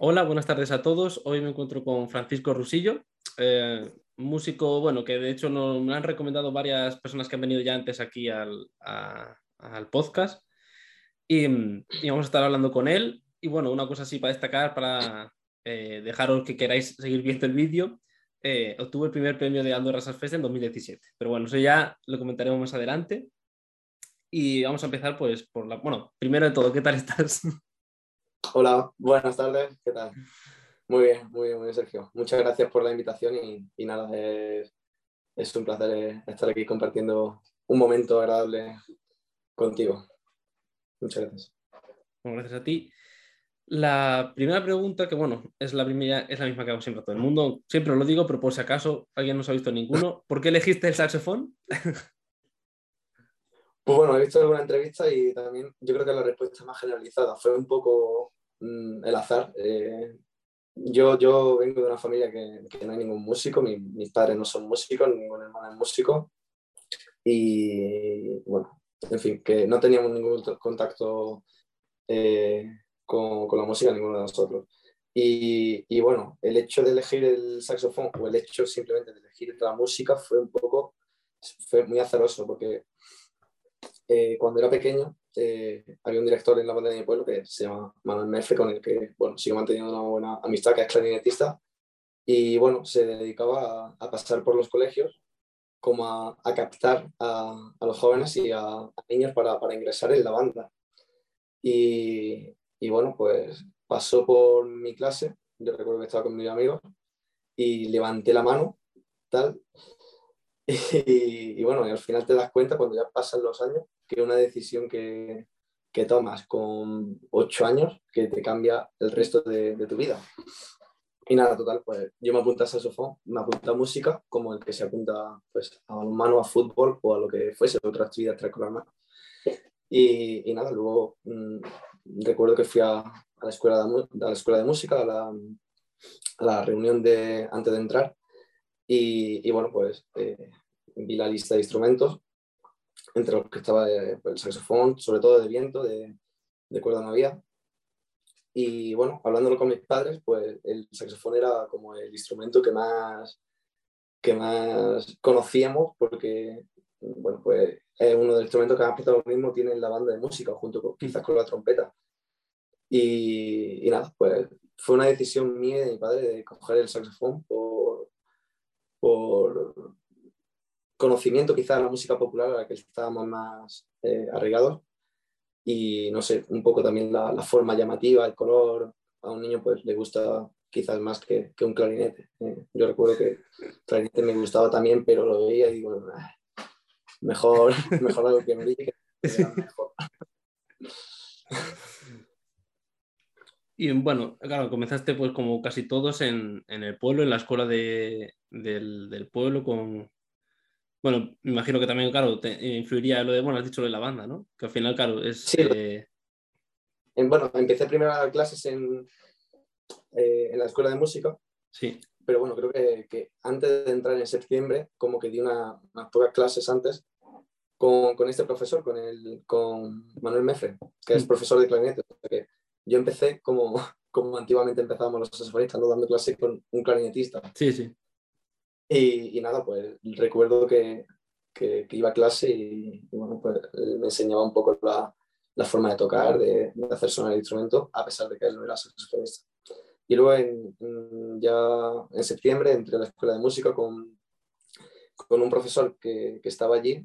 Hola, buenas tardes a todos. Hoy me encuentro con Francisco Rusillo, eh, músico, bueno, que de hecho nos, me han recomendado varias personas que han venido ya antes aquí al, al podcast. Y, vamos a estar hablando con él. Y bueno, una cosa así para destacar, para eh, dejaros que queráis seguir viendo el vídeo. Eh, obtuvo el primer premio de Andorra Fest en 2017. Pero bueno, eso ya lo comentaremos más adelante. Y vamos a empezar pues por la... Bueno, primero de todo, ¿qué tal estás? Hola, buenas tardes, ¿qué tal? Muy bien, muy bien, muy bien, Sergio. Muchas gracias por la invitación y, nada, es, un placer estar aquí compartiendo un momento agradable contigo. Muchas gracias. Gracias a ti. La primera pregunta, que bueno, es la, primera, es la misma que hago siempre a todo el mundo, siempre lo digo, pero por si acaso alguien no se ha visto ninguno, ¿por qué elegiste el saxofón? Pues bueno, he visto alguna entrevista y también yo creo que la respuesta más generalizada fue un poco mmm, el azar. Eh, yo, yo vengo de una familia que, que no hay ningún músico, mi, mis padres no son músicos, ningún hermano es músico. Y bueno, en fin, que no teníamos ningún contacto eh, con, con, la música, ninguno de nosotros. Y, y, bueno, el hecho de elegir el saxofón o el hecho simplemente de elegir la música fue un poco, fue muy azaroso porque eh, cuando era pequeño eh, había un director en la banda de mi pueblo que se llama Manuel Mefe, con el que bueno, sigo manteniendo una buena amistad, que es clarinetista, y bueno, se dedicaba a, pasar por los colegios como a, captar a, los jóvenes y a, niños para, ingresar en la banda. Y, y, bueno, pues pasó por mi clase, yo recuerdo que estaba con mis amigos, y levanté la mano, tal, y, bueno, al final te das cuenta cuando ya pasan los años que una decisión que, que tomas con ocho años que te cambia el resto de, de, tu vida. Y nada, total, pues yo me apunté a saxofón, me apunté a música, como el que se apunta pues, a balonmano, a fútbol o a lo que fuese, otra actividad extracurricular. Y, y nada, luego mmm, recuerdo que fui a, a, la escuela de, a la escuela de música, a la, a la reunión de, antes de entrar, y, y bueno, pues eh, vi la lista de instrumentos entre los que estaba eh, el saxofón, sobre todo de viento, de, de cuerda no había. Y bueno, hablándolo con mis padres, pues el saxofón era como el instrumento que más, que más conocíamos porque, bueno, pues es uno de los instrumentos que más protagonismo tiene en la banda de música, junto con, quizás con la trompeta. Y, y, nada, pues fue una decisión mía de mi padre de coger el saxofón por, por, conocimiento quizá de la música popular a la que estábamos más eh, y no sé, un poco también la, forma llamativa, el color, a un niño pues le gusta quizás más que, un clarinete. Eh, yo recuerdo que el clarinete me gustaba también, pero lo veía y digo, ah, mejor, mejor algo que me que mejor. Y bueno, claro, comenzaste pues como casi todos en, en el pueblo, en la escuela de, del, del, pueblo con, bueno, me imagino que también, claro, te influiría lo de, bueno, has dicho lo de la banda, ¿no? Que al final, claro, es... Sí. Eh... Bueno, empecé primero a dar clases en, eh, en la escuela de música. Sí. Pero bueno, creo que, que antes de entrar en septiembre, como que di una, unas pocas clases antes con, con, este profesor, con, el, con Manuel Mefre, que es profesor de clarinete. O sea que yo empecé como, como antiguamente empezábamos los saxofonistas, ¿no? dando clases con un clarinetista. Sí, sí. Y, y, nada, pues recuerdo que, que, que iba a clase y, y, bueno, pues me enseñaba un poco la, la forma de tocar, de, de, hacer sonar el instrumento, a pesar de que él no era saxofonista. Y luego en, ya en septiembre entré a la escuela de música con, con un profesor que, que estaba allí,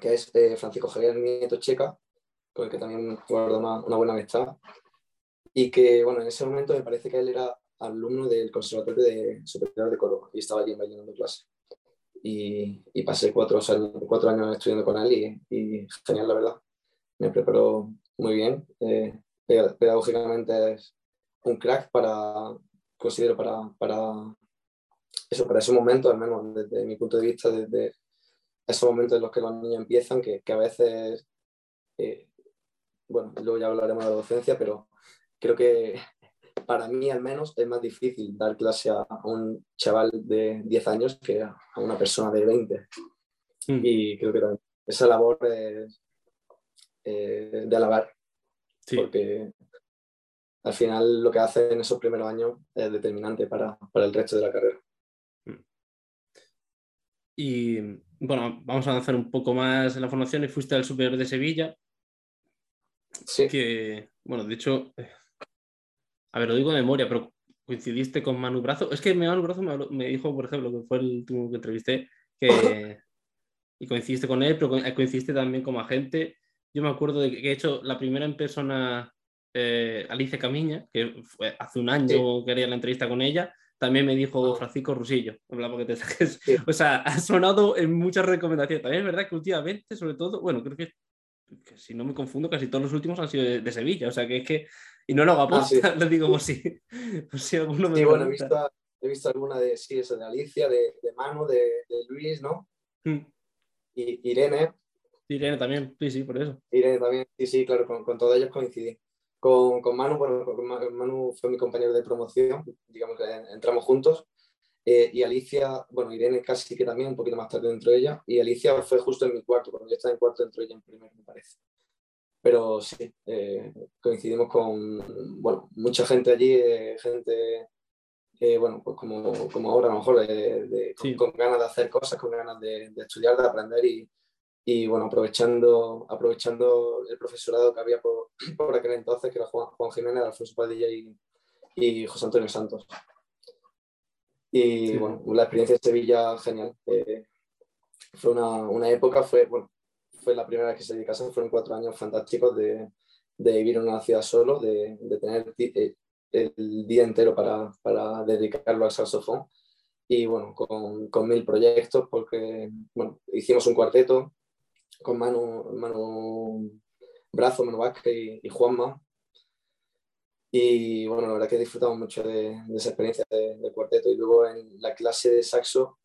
que es eh, Francisco Javier Nieto Checa, con el que también guardo una, buena amistad. Y que, bueno, en ese momento me parece que él era alumno del Conservatorio de Superior de Córdoba y estaba allí en clase. Y, pasé cuatro años, cuatro años estudiando con él y, genial, la verdad. Me preparó muy bien. Eh, pedagógicamente es un crack para, considero, para, para, eso, para ese momento, al menos desde mi punto de vista, desde esos momentos en los que los niños empiezan, que, que a veces, eh, bueno, luego ya hablaremos de la docencia, pero creo que para mí al menos es más difícil dar clase a, un chaval de 10 años que a, una persona de 20. Mm. Y creo que esa labor es eh, de alabar. Sí. Porque al final lo que hace en esos primeros años es determinante para, para el resto de la carrera. Y bueno, vamos a avanzar un poco más en la formación y fuiste al Superior de Sevilla. Sí. Que, bueno, de hecho, eh, a ver, lo digo de memoria, pero coincidiste con Manu Brazo. Es que Manu Brazo me, dijo, por ejemplo, que fue el último que entrevisté, que y coincidiste con él, pero coincidiste también como agente. Yo me acuerdo de que he hecho la primera en persona eh, Alicia Camiña, que fue hace un año que haría la entrevista con ella, también me dijo ah. Francisco Rusillo. Porque te O sea, ha sonado en muchas recomendaciones. También es verdad que últimamente, sobre todo, bueno, creo que, si no me confundo, casi todos los últimos han sido de, Sevilla. O sea, que es que. Y no lo hago a ah, le digo por si, si alguno me. Sí, bueno, he visto, he visto, alguna de, sí, eso, de Alicia, de, de Manu, de, de Luis, ¿no? Mm. Y Irene. Irene también, sí, sí, por eso. Irene también, sí, sí, claro, con, con todos ellos coincidí. Con, con Manu, bueno, Manu fue mi compañero de promoción, digamos que entramos juntos. Eh, y Alicia, bueno, Irene casi que también, un poquito más tarde dentro de ella. Y Alicia fue justo en mi cuarto, cuando yo estaba en cuarto dentro de ella en primero, me parece. Pero sí, eh, coincidimos con, bueno, mucha gente allí, eh, gente, bueno, pues como, como ahora a lo mejor, de, con, ganas de hacer cosas, con ganas de, de estudiar, de aprender y, y bueno, aprovechando, aprovechando el profesorado que había por, por aquel entonces, que era Juan, Juan Jiménez, Alfonso Padilla y, y, José Antonio Santos. Y bueno, la experiencia en Sevilla, genial. Eh, fue una, una, época, fue, bueno, fue la primera vez que se dedicase, fueron cuatro años fantásticos de, de vivir en una ciudad solo, de, de tener eh, el día entero para, para dedicarlo al saxofón y bueno, con, con, mil proyectos porque bueno, hicimos un cuarteto, con Manu, Manu Brazo, Manu Vázquez y, Juanma. Y bueno, la verdad que disfrutamos mucho de, esa experiencia de, cuarteto. Y luego en la clase de saxo,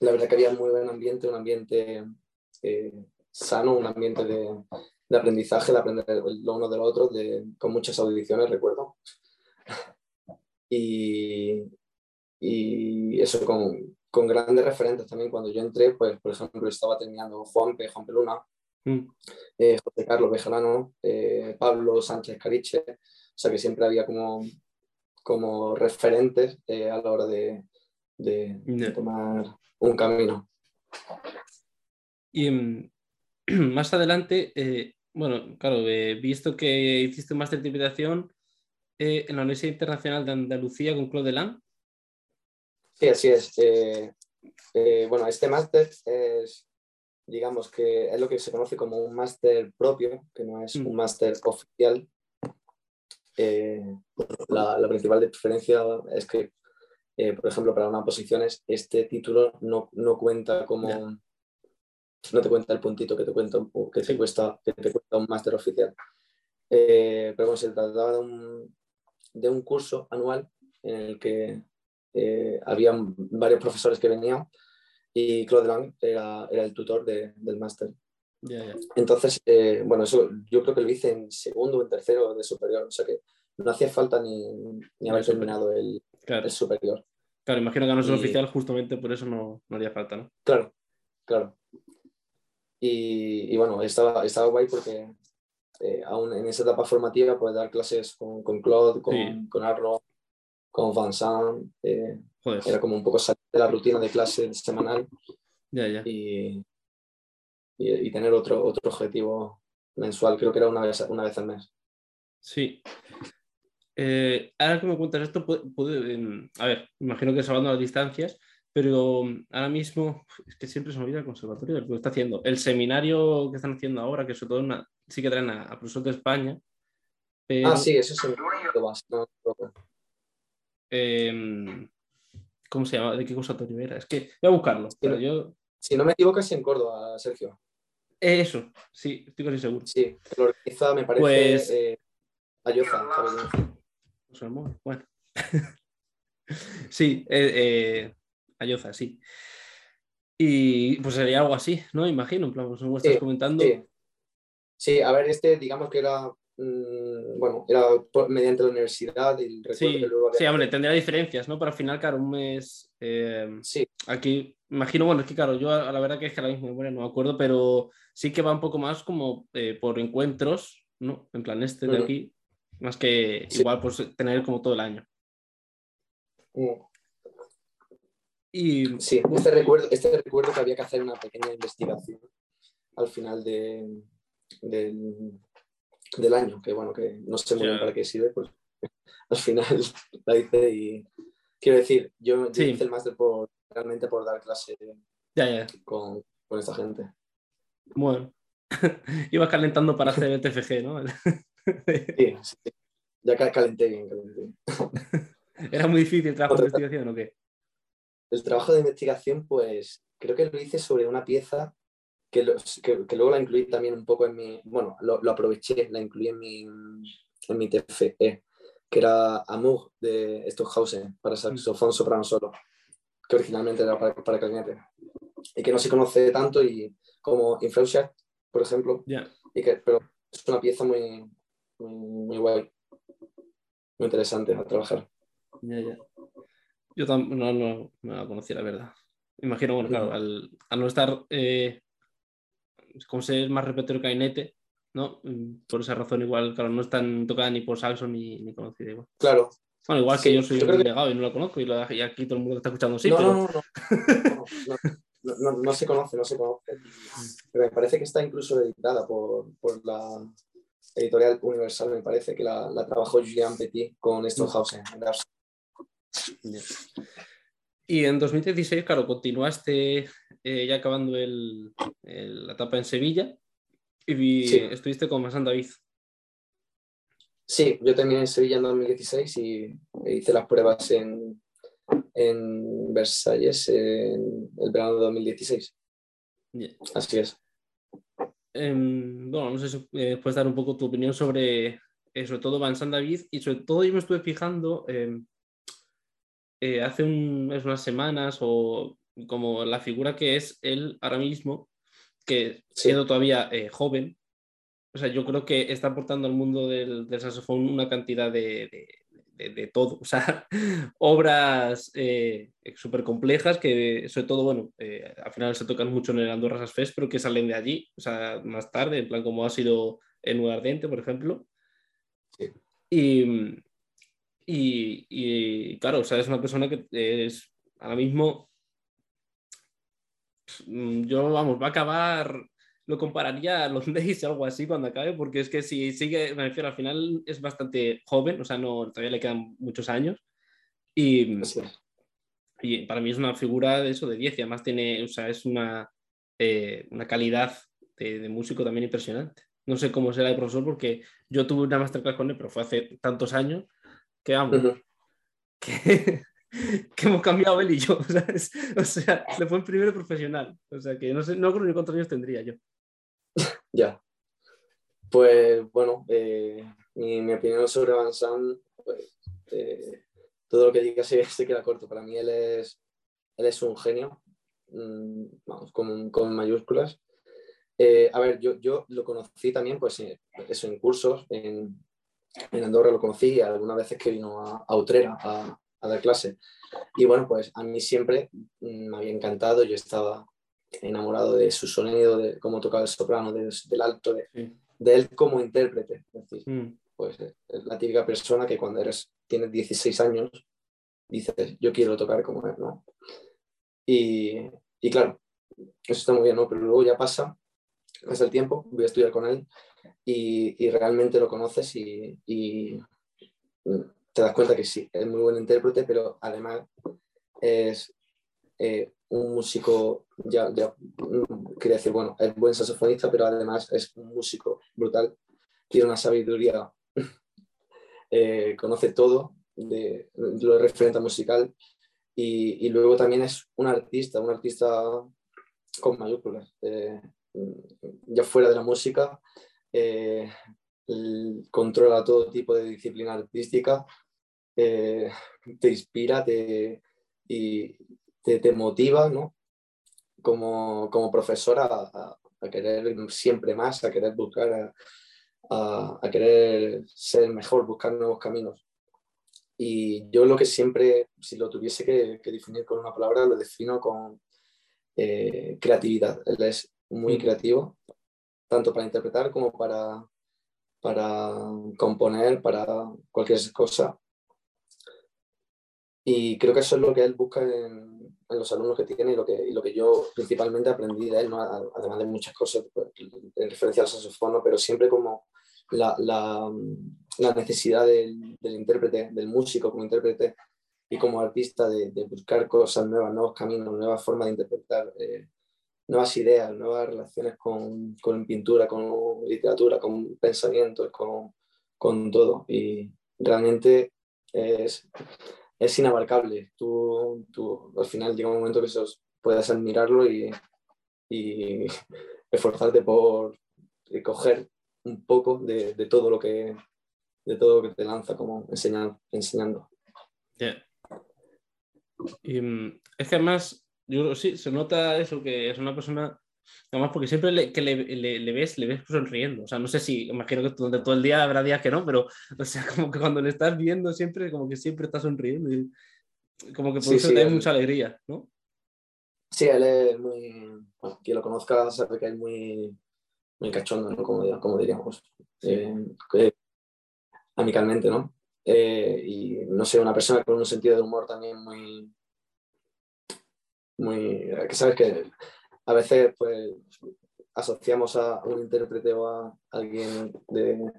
la verdad que había muy buen ambiente, un ambiente eh, sano, un ambiente de, aprendizaje, de aprender lo uno de lo otro, con muchas audiciones, recuerdo. Y, y eso con, con grandes referentes también. Cuando yo entré, pues, por ejemplo, estaba terminando Juan P. Juan Peluna, mm. eh, José Carlos Bejarano, eh, Pablo Sánchez Cariche, sea que siempre había como, como referentes eh, a la hora de, de, tomar un camino. Y mm, más adelante, bueno, claro, visto que hiciste un máster de interpretación en la Universidad Internacional de Andalucía con Claude Delan, Sí, así es. Eh, eh, bueno, este máster es, digamos que es lo que se conoce como un máster propio, que no es un mm. máster oficial. Eh, la, principal diferencia es que, por ejemplo, para unas posiciones, este título no, no cuenta como... No te cuenta el puntito que te, cuenta, que te, cuesta, que te cuesta un máster oficial. pero bueno, se trataba de un, de un curso anual en el que eh, había varios profesores que venían y Claude Lang era, era el tutor de, del máster. Entonces, eh, bueno, eso yo creo que lo hice en segundo o en tercero de superior, o sea que no hacía falta ni, ni haber terminado el, el, superior. Claro, imagino que no es el oficial, justamente por eso no, no, haría falta, ¿no? Claro, claro. Y, y bueno, estaba, estaba guay porque eh, aún en esa etapa formativa puedes dar clases con, con Claude, con, con Arno, con Van eh, era como un poco salir de la rutina de clase semanal. Y, y, tener otro, otro objetivo mensual, creo que era una vez, una vez al mes. Sí. Eh, ahora que me cuentas esto, em, a ver, imagino que salvando las distancias, pero ahora mismo es que siempre se me olvida el conservatorio, lo que está haciendo. El seminario que están haciendo ahora, que sobre todo sí que traen a, profesores de España. Ah, sí, eso es el no, Em, ¿Cómo se llama? ¿De qué conservatorio era? Es que voy a buscarlo. pero yo... Si no me equivoco, es en Córdoba, Sergio. Eso, sí, estoy casi seguro. Sí, lo organiza, me parece, pues... eh, Ayoza, Bueno. sí, eh, eh, Ayoza, sí. Y pues sería algo así, ¿no? Imagino, en plan, pues, como estás comentando. Sí. sí. a ver, este digamos que era Mm, bueno, era mediante la universidad y sí, sí, hombre, tendría diferencias, ¿no? Pero al final, claro, un mes... Eh, sí. Aquí, imagino, bueno, es que claro, yo a la verdad que es que a la misma memoria no me acuerdo, pero sí que va un poco más como eh, por encuentros, ¿no? En plan este de aquí. más que igual pues tener como todo el año. Mm. Y, sí, este recuerdo, este recuerdo que había que hacer una pequeña investigación al final de, del, año, que bueno, que no sé muy bien para qué sirve, pues al final la hice y quiero decir, yo, hice el máster por, realmente por dar clase Con, con esta gente. Bueno, ibas calentando para hacer el TFG, ¿no? sí, sí, ya calenté bien, calenté. ¿Era muy difícil el trabajo de investigación o qué? El trabajo de investigación, pues creo que lo hice sobre una pieza que, luego la incluí también un poco en mi, bueno, lo, aproveché, la incluí en mi, en mi TFE, que era Amour de Stockhausen para saxofón soprano solo, que originalmente era para, para clarinete, y que no se conoce tanto y como Infraushat, por ejemplo, y que, pero es una pieza muy, muy, guay, muy interesante a trabajar. Yo no, no, la conocí, la verdad. Imagino, bueno, claro, al, no estar eh, como ser más repertorio que ¿no? Mm, por esa razón, igual, claro, no están tocada ni por Saxon ni, ni conocida igual. Claro. Bueno, igual que yo soy un delegado y no la conozco y, aquí todo el mundo está escuchando sí. No, no, no, no, no, no, se conoce, no se conoce. Pero me parece que está incluso editada por, por la editorial Universal, me parece que la, la trabajó Julian Petit con Stockhausen. Y en 2016, claro, continuaste eh, ya acabando la etapa en Sevilla y estuviste con Masán David. Sí, yo terminé en Sevilla en 2016 y hice las pruebas en, en Versalles en el verano de 2016. Así es. Em, bueno, no sé si eh, puedes dar un poco tu opinión sobre, eh, sobre todo Vincent David y sobre todo yo me estuve fijando em, eh, hace unas semanas o como la figura que es él ahora mismo, que siendo todavía joven, o sea, yo creo que está aportando al mundo del, del saxofón una cantidad de, de, de, todo, o sea, obras eh, súper complejas que, sobre todo, bueno, al final se tocan mucho en el Andorra Jazz Fest, pero que salen de allí, o sea, más tarde, en plan como ha sido en Nueva Ardente, por ejemplo. Y, y, claro, o sea, es una persona que es ahora mismo, mm, yo vamos, va a acabar, lo compararía a los Days o algo así cuando acabe, porque es que si sigue, me refiero, al final es bastante joven, o sea, no, todavía le quedan muchos años. Y, y para mí es una figura de eso, de 10, y además tiene, o sea, es una, eh, una calidad de, de, músico también impresionante. No sé cómo será el profesor, porque yo tuve una masterclass con él, pero fue hace tantos años que vamos, que, hemos cambiado él y yo, ¿sabes? O sea, se fue el primero profesional, o sea, que no sé, no creo ni cuántos años tendría yo. Ya. Pues bueno, eh, mi, opinión sobre Van pues, eh, todo lo que diga se, se, queda corto. Para mí él es, él es un genio, mm, vamos, con, con mayúsculas. Eh, a ver, yo, yo lo conocí también, pues eso, en cursos, en, en Andorra lo conocí, algunas veces que vino a, a Utrera a, a, dar clase. Y bueno, pues a mí siempre me había encantado, yo estaba enamorado de su sonido, de cómo tocaba el soprano, del alto, de, de, él como intérprete. Es decir, mm. pues es la típica persona que cuando eres, tienes 16 años, dices, yo quiero tocar como él, ¿no? Y, y claro, eso está muy bien, ¿no? Pero luego ya pasa, pasa el tiempo, voy a estudiar con él y, realmente lo conoces y, te das cuenta que sí, es muy buen intérprete, pero además es eh, un músico, ya, ya mm, quería decir, bueno, es buen saxofonista, pero además es un músico brutal, tiene una sabiduría, eh, conoce todo de lo referente musical y, luego también es un artista, un artista con mayúsculas, eh, ya fuera de la música, eh, controla todo tipo de disciplina artística, te inspira te, y te, motiva, ¿no? Como, como profesora a, querer siempre más, a querer buscar, a, querer ser mejor, buscar nuevos caminos. Y yo lo que siempre, si lo tuviese que, definir con una palabra, lo defino con eh, creatividad. Él es muy mm. creativo, tanto para interpretar como para, para componer, para cualquier cosa. Y creo que eso es lo que él busca en, en los alumnos que tiene y lo que, y lo que yo principalmente aprendí de él, ¿no? además de muchas cosas pues, en referencia al saxofón, pero siempre como la, la, la necesidad del, del, intérprete, del músico como intérprete y como artista de, de, buscar cosas nuevas, nuevos caminos, nuevas formas de interpretar, eh, nuevas ideas, nuevas relaciones con, con, pintura, con literatura, con pensamientos, con, con todo. Y realmente es, es inabarcable. Tú, tú, al final llega un momento que sos, puedes admirarlo y, y esforzarte por coger un poco de, todo lo que de todo que te lanza como enseñando. enseñando. Y, mm, es que además, yo sí, se nota eso, que es una persona Además, porque siempre le, que le, le, le, ves, le ves sonriendo. O sea, no sé si, imagino que durante todo el día habrá días que no, pero, o sea, como que cuando le estás viendo siempre, como que siempre está sonriendo. Y como que por sí, eso sí, te da mucha alegría, ¿no? Sí, él es muy. Bueno, quien lo conozca sabe que es muy, muy cachondo, ¿no? Como, como diríamos. Sí. Eh, amicalmente, ¿no? Eh, y no sé, una persona con un sentido de humor también muy. Muy. que sabes que a veces pues asociamos a un intérprete o a alguien de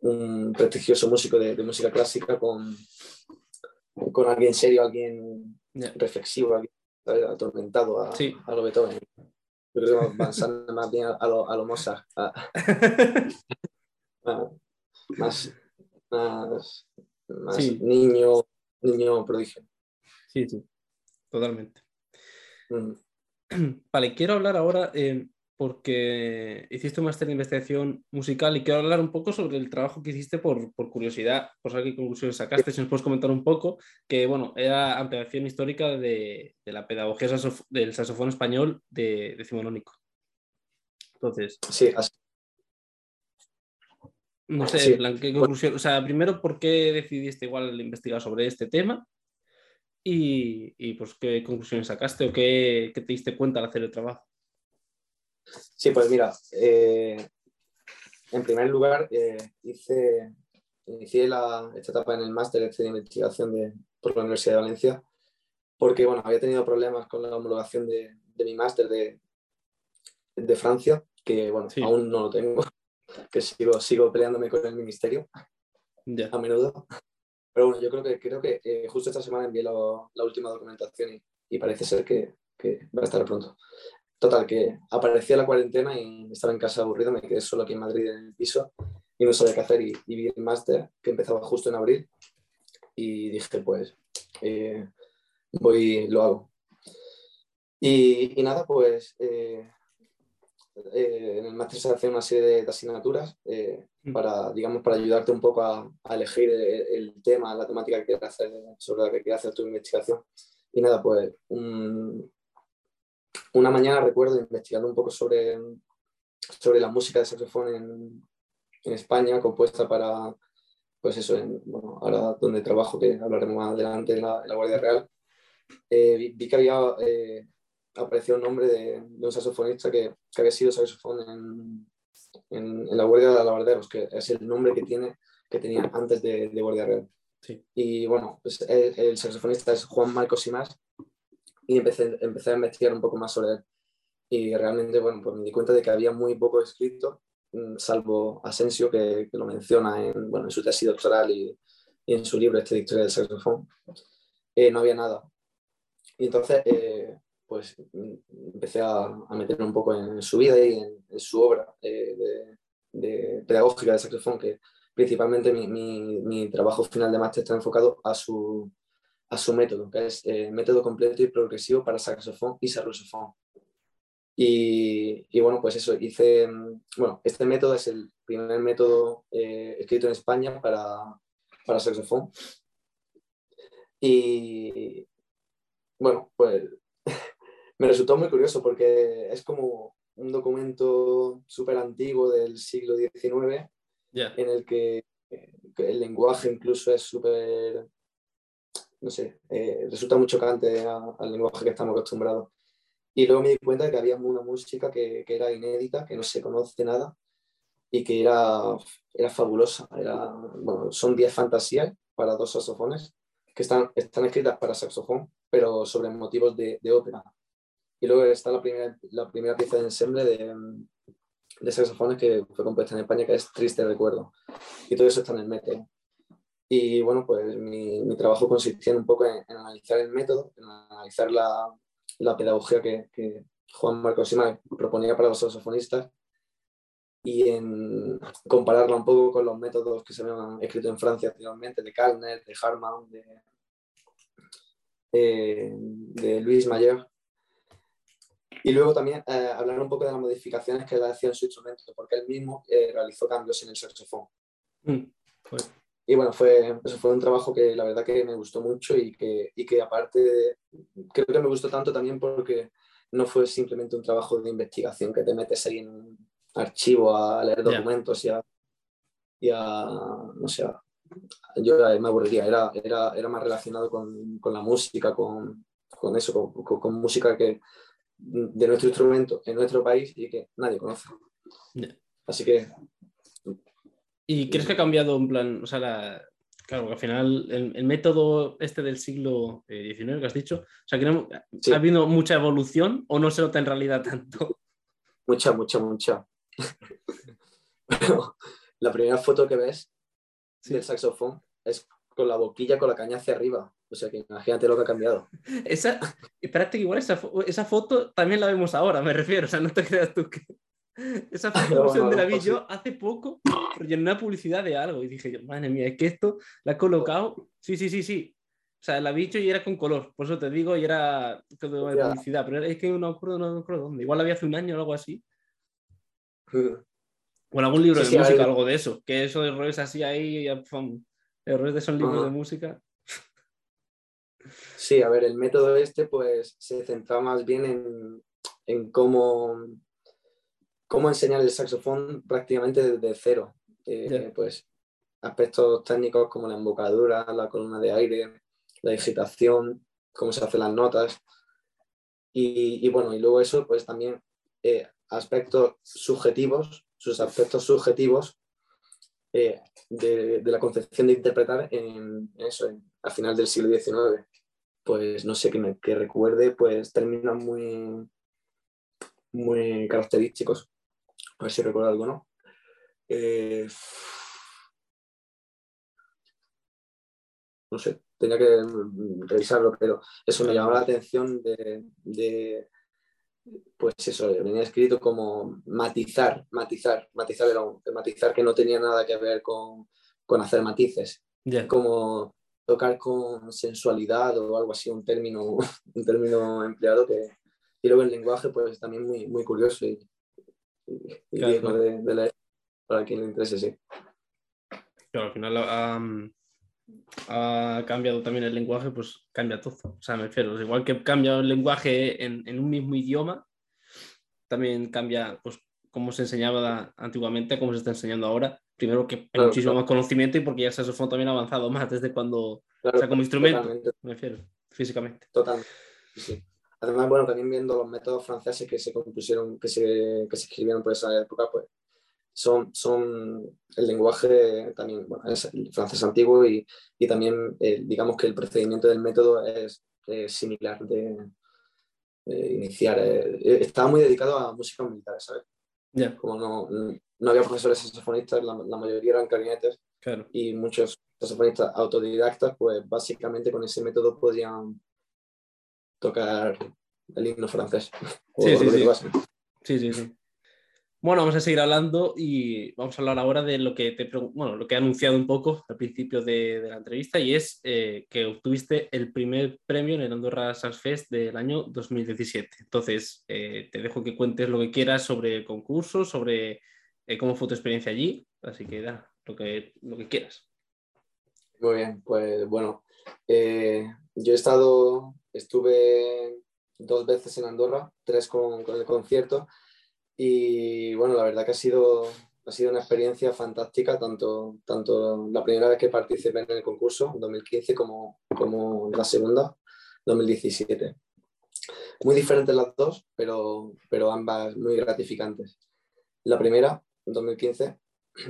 un prestigioso músico de, de música clásica con, con alguien serio, alguien yeah. reflexivo, alguien atormentado a, sí. a lo Beethoven. Que van más bien a lo, a lo Mozart. A, a, más más, más sí. niño, niño prodigio. Sí, sí, totalmente. Mm. Vale, quiero hablar ahora eh, porque hiciste un máster de investigación musical y quiero hablar un poco sobre el trabajo que hiciste por, por curiosidad, por saber qué conclusiones sacaste, si nos puedes comentar un poco, que bueno, era ampliación histórica de, de la pedagogía saxof del saxofón español de, decimonónico. Entonces... Sí, así. No sé, sí. plan, ¿qué conclusión? O sea, primero, ¿por qué decidiste igual investigar sobre este tema? Y, y, pues qué conclusiones sacaste o qué, qué, te diste cuenta al hacer el trabajo. Sí, pues mira, eh, en primer lugar eh, hice, inicié la, esta etapa en el máster este de investigación de, por la Universidad de Valencia porque bueno, había tenido problemas con la homologación de, de mi máster de, de, Francia, que bueno, sí. aún no lo tengo, que sigo, sigo peleándome con el ministerio yeah. a menudo. Pero bueno, yo creo que, creo que eh, justo esta semana envié lo, la última documentación y, y parece ser que, que, va a estar pronto. Total, que aparecía la cuarentena y estaba en casa aburrido, me quedé solo aquí en Madrid en el piso y no sabía qué hacer y, y vi el máster que empezaba justo en abril y dije, pues, eh, voy, lo hago. Y, y nada, pues eh, eh, en el máster se hace una serie de, de asignaturas eh, mm. para, digamos, para ayudarte un poco a, a elegir el, el, tema, la temática que quieras hacer, sobre la que quieras hacer tu investigación. Y nada, pues un, una mañana recuerdo investigando un poco sobre, sobre la música de saxofón en, en España, compuesta para, pues eso, en, bueno, ahora donde trabajo, que hablaremos más adelante en la, en la Guardia Real, eh, vi, vi, que había eh, apareció el nombre de, de un saxofonista que, que, había sido saxofón en, en, en, la Guardia de Alabarderos, que es el nombre que, tiene, que tenía antes de, de Guardia Real. Sí. Y bueno, pues el, el, saxofonista es Juan Marcos Simás y empecé, empecé a investigar un poco más sobre él. Y realmente, bueno, pues me di cuenta de que había muy poco escrito, mm, salvo Asensio, que, que lo menciona en, bueno, en su tesis doctoral y, y en su libro este de historia del saxofón. Eh, no había nada. Y entonces, eh, pues empecé a, a, meterme un poco en, su vida y en, su obra eh, de, pedagógica de saxofón, que principalmente mi, mi, trabajo final de máster está enfocado a su, a su método, que es eh, método completo y progresivo para saxofón y saxofón. Y, y, bueno, pues eso, hice, bueno, este método es el primer método eh, escrito en España para, para saxofón. Y bueno, pues me resultó muy curioso porque es como un documento súper antiguo del siglo XIX yeah. en el que, que, el lenguaje incluso es súper, no sé, eh, resulta muy chocante a, al lenguaje que estamos acostumbrados. Y luego me di cuenta de que había una música que, que, era inédita, que no se conoce nada y que era, era fabulosa. Era, bueno, son 10 fantasías para dos saxofones que están, están escritas para saxofón, pero sobre motivos de, de ópera. Y luego está la primera, la primera pieza de ensemble de, de saxofones que fue compuesta en España, que es Triste Recuerdo. Y todo eso está en el método. Y bueno, pues mi, mi trabajo consistía un poco en, analizar el método, en analizar la, la pedagogía que, que, Juan Marcos Sima proponía para los saxofonistas y en compararla un poco con los métodos que se habían escrito en Francia anteriormente, de Kalner, de Harman, de, eh, de Luis Mayer. Y luego también eh, hablar un poco de las modificaciones que él hacía en su instrumento, porque él mismo eh, realizó cambios en el saxofón. Mm, pues. Y bueno, fue, eso fue un trabajo que la verdad que me gustó mucho y que, y que aparte creo que me gustó tanto también porque no fue simplemente un trabajo de investigación que te metes ahí en un archivo a leer documentos y, a, y, a, no sé, yo me aburriría, era, era, era más relacionado con, con la música, con, con eso, con, con, música que de nuestro instrumento en nuestro país y que nadie conoce. Así que... ¿Y crees que ha cambiado en plan, o sea, la, claro, al final el, método este del siglo XIX eh, que has dicho, o sea, ¿ha habido mucha evolución o no se nota en realidad tanto? Mucha, mucha, mucha. la primera foto que ves del saxofón es con la boquilla con la caña hacia arriba. O sea que imagínate lo que ha cambiado. Esa, espérate que igual esa, esa, foto también la vemos ahora, me refiero. O sea, no te creas tú que. Esa foto de la vi yo hace poco, en una publicidad de algo. Y dije, madre mía, es que esto la ha colocado. Sí, sí, sí, sí. O sea, la vi yo y era con color. Por eso te digo, y era de publicidad. Pero es que no me acuerdo, no me acuerdo dónde. Igual la vi hace un año o algo así. O en algún libro de música, algo de eso. Que eso de errores así ahí, errores de son libros de música. Sí, a ver, el método este pues se centra más bien en, en cómo, cómo enseñar el saxofón prácticamente desde cero. Eh, pues aspectos técnicos como la embocadura, la columna de aire, la digitación, cómo se hacen las notas. Y, y bueno, y luego eso, pues también eh, aspectos subjetivos, sus aspectos subjetivos eh, de, la concepción de interpretar en, eso, al final del siglo XIX. Pues no sé, que, me, que recuerde, pues términos muy, muy característicos. A ver si recuerdo algo, ¿no? Eh, no sé, tenía que revisarlo, pero eso me llamó la atención de pues eso, venía escrito como matizar, matizar, matizar, matizar que no tenía nada que ver con, con hacer matices, como tocar con sensualidad o algo así, un término, un término empleado que... Y luego el lenguaje, pues también muy, muy curioso y, y, De, de, leer para quien le interese, sí. Claro, al final ha cambiado también el lenguaje, pues cambia todo. O sea, me refiero, igual que cambia el lenguaje en, en, un mismo idioma, también cambia pues, cómo se enseñaba antiguamente, cómo se está enseñando ahora. Primero que hay muchísimo más conocimiento y porque ya el saxofón también ha avanzado más desde cuando, o sea, como instrumento, me refiero, físicamente. Totalmente, sí. Además, bueno, también viendo los métodos franceses que se compusieron, que se, que se escribieron por esa época, pues son, son el lenguaje también, bueno, es el francés antiguo y, y también eh, digamos que el procedimiento del método es, similar de, iniciar. Eh, estaba muy dedicado a música militar, ¿sabes? Como no, no, había profesores saxofonistas, la, la mayoría eran clarinetes claro. y muchos saxofonistas autodidactas, pues básicamente con ese método podían tocar el himno francés. Sí, sí, sí. sí, sí, sí. Bueno, vamos a seguir hablando y vamos a hablar ahora de lo que te bueno, lo que he anunciado un poco al principio de, de la entrevista y es eh, que obtuviste el primer premio en el Andorra Sax Fest del año 2017. Entonces, eh, te dejo que cuentes lo que quieras sobre el concurso, sobre eh, cómo fue tu experiencia allí, así que da lo que, lo que quieras. Muy bien, pues bueno, yo he estado, estuve dos veces en Andorra, tres con, con el concierto y bueno, la verdad que ha sido, ha sido una experiencia fantástica, tanto, tanto la primera vez que participé en el concurso, en 2015, como, como la segunda, 2017. Muy diferentes las dos, pero, pero ambas muy gratificantes. La primera, en 2015,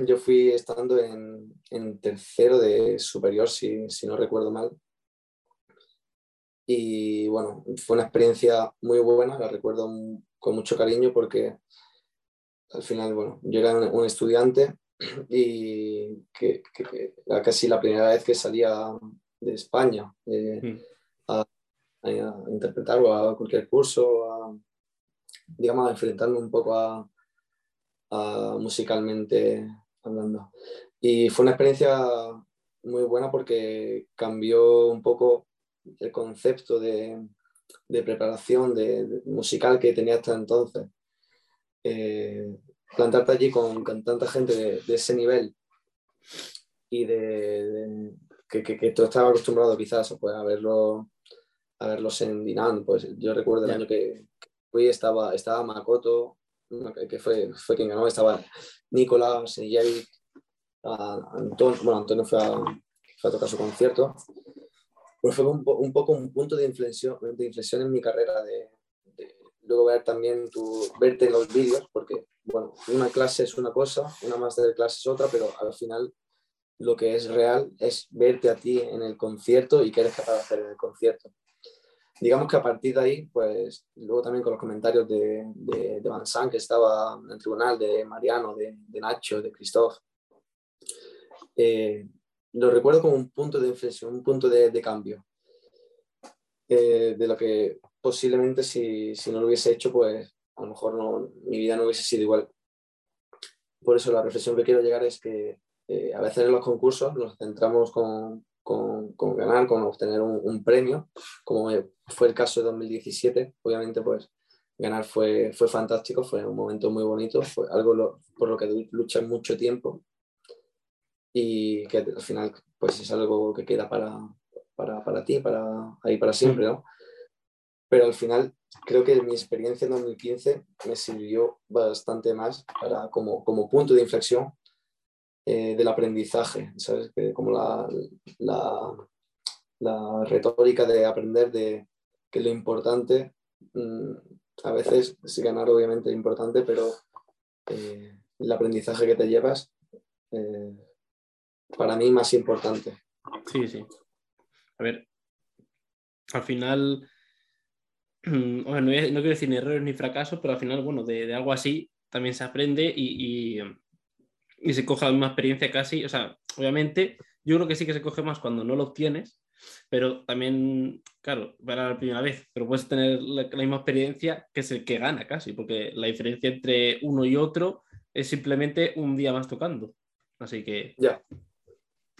yo fui estando en, en tercero de superior, si, si, no recuerdo mal. Y bueno, fue una experiencia muy buena, la recuerdo con mucho cariño porque al final, bueno, yo era un, estudiante y que, que, era casi la primera vez que salía de España eh, mm. a, a, interpretar o a cualquier curso, a, digamos, a enfrentarme un poco a, musicalmente hablando. Y fue una experiencia muy buena porque cambió un poco el concepto de, de preparación de, musical que tenía hasta entonces. Eh, plantarte allí con, con tanta gente de, de, ese nivel y de, que, que, que, tú estabas acostumbrado quizás pues, a, verlo, a verlos en Dinan. Pues yo recuerdo el año que fui, estaba, estaba Makoto, que fue, fue quien ganó, estaba Nicolás, Senjevic, Antonio, bueno, Antonio fue a, fue a tocar su concierto. Pues fue un, un, poco un punto de inflexión, de inflexión en mi carrera, de, de luego ver también tu, verte en los vídeos, porque bueno, una clase es una cosa, una master clase es otra, pero al final lo que es real es verte a ti en el concierto y qué eres capaz de hacer en el concierto. Digamos que a partir de ahí, pues luego también con los comentarios de, de, de Van que estaba en el tribunal, de Mariano, de, de Nacho, de Christoph, eh, lo recuerdo como un punto de inflexión, un punto de, de cambio, eh, de lo que posiblemente si, si, no lo hubiese hecho, pues a lo mejor no, mi vida no hubiese sido igual. Por eso la reflexión que quiero llegar es que eh, a veces en los concursos nos centramos con, con, con ganar, con obtener un, un, premio, como fue el caso de 2017. Obviamente, pues ganar fue, fue fantástico, fue un momento muy bonito, fue algo lo, por lo que luchas mucho tiempo y que al final pues es algo que queda para, para, para ti, para ahí para siempre, ¿no? Pero al final creo que mi experiencia en 2015 me sirvió bastante más para, como, como punto de inflexión eh, del aprendizaje, ¿sabes? como la, la, la, retórica de aprender de que lo importante, mm, a veces sí ganar obviamente es importante, pero eh, el aprendizaje que te llevas, eh, para mí más importante. Sí, sí. A ver, al final, bueno, no, quiero decir ni errores ni fracasos, pero al final, bueno, de, de algo así también se aprende y, y y se coge la misma experiencia casi. O sea, obviamente, yo creo que sí que se coge más cuando no lo obtienes, pero también, claro, para la primera vez, pero puedes tener la, la, misma experiencia que es el que gana casi, porque la diferencia entre uno y otro es simplemente un día más tocando. Así que, ya.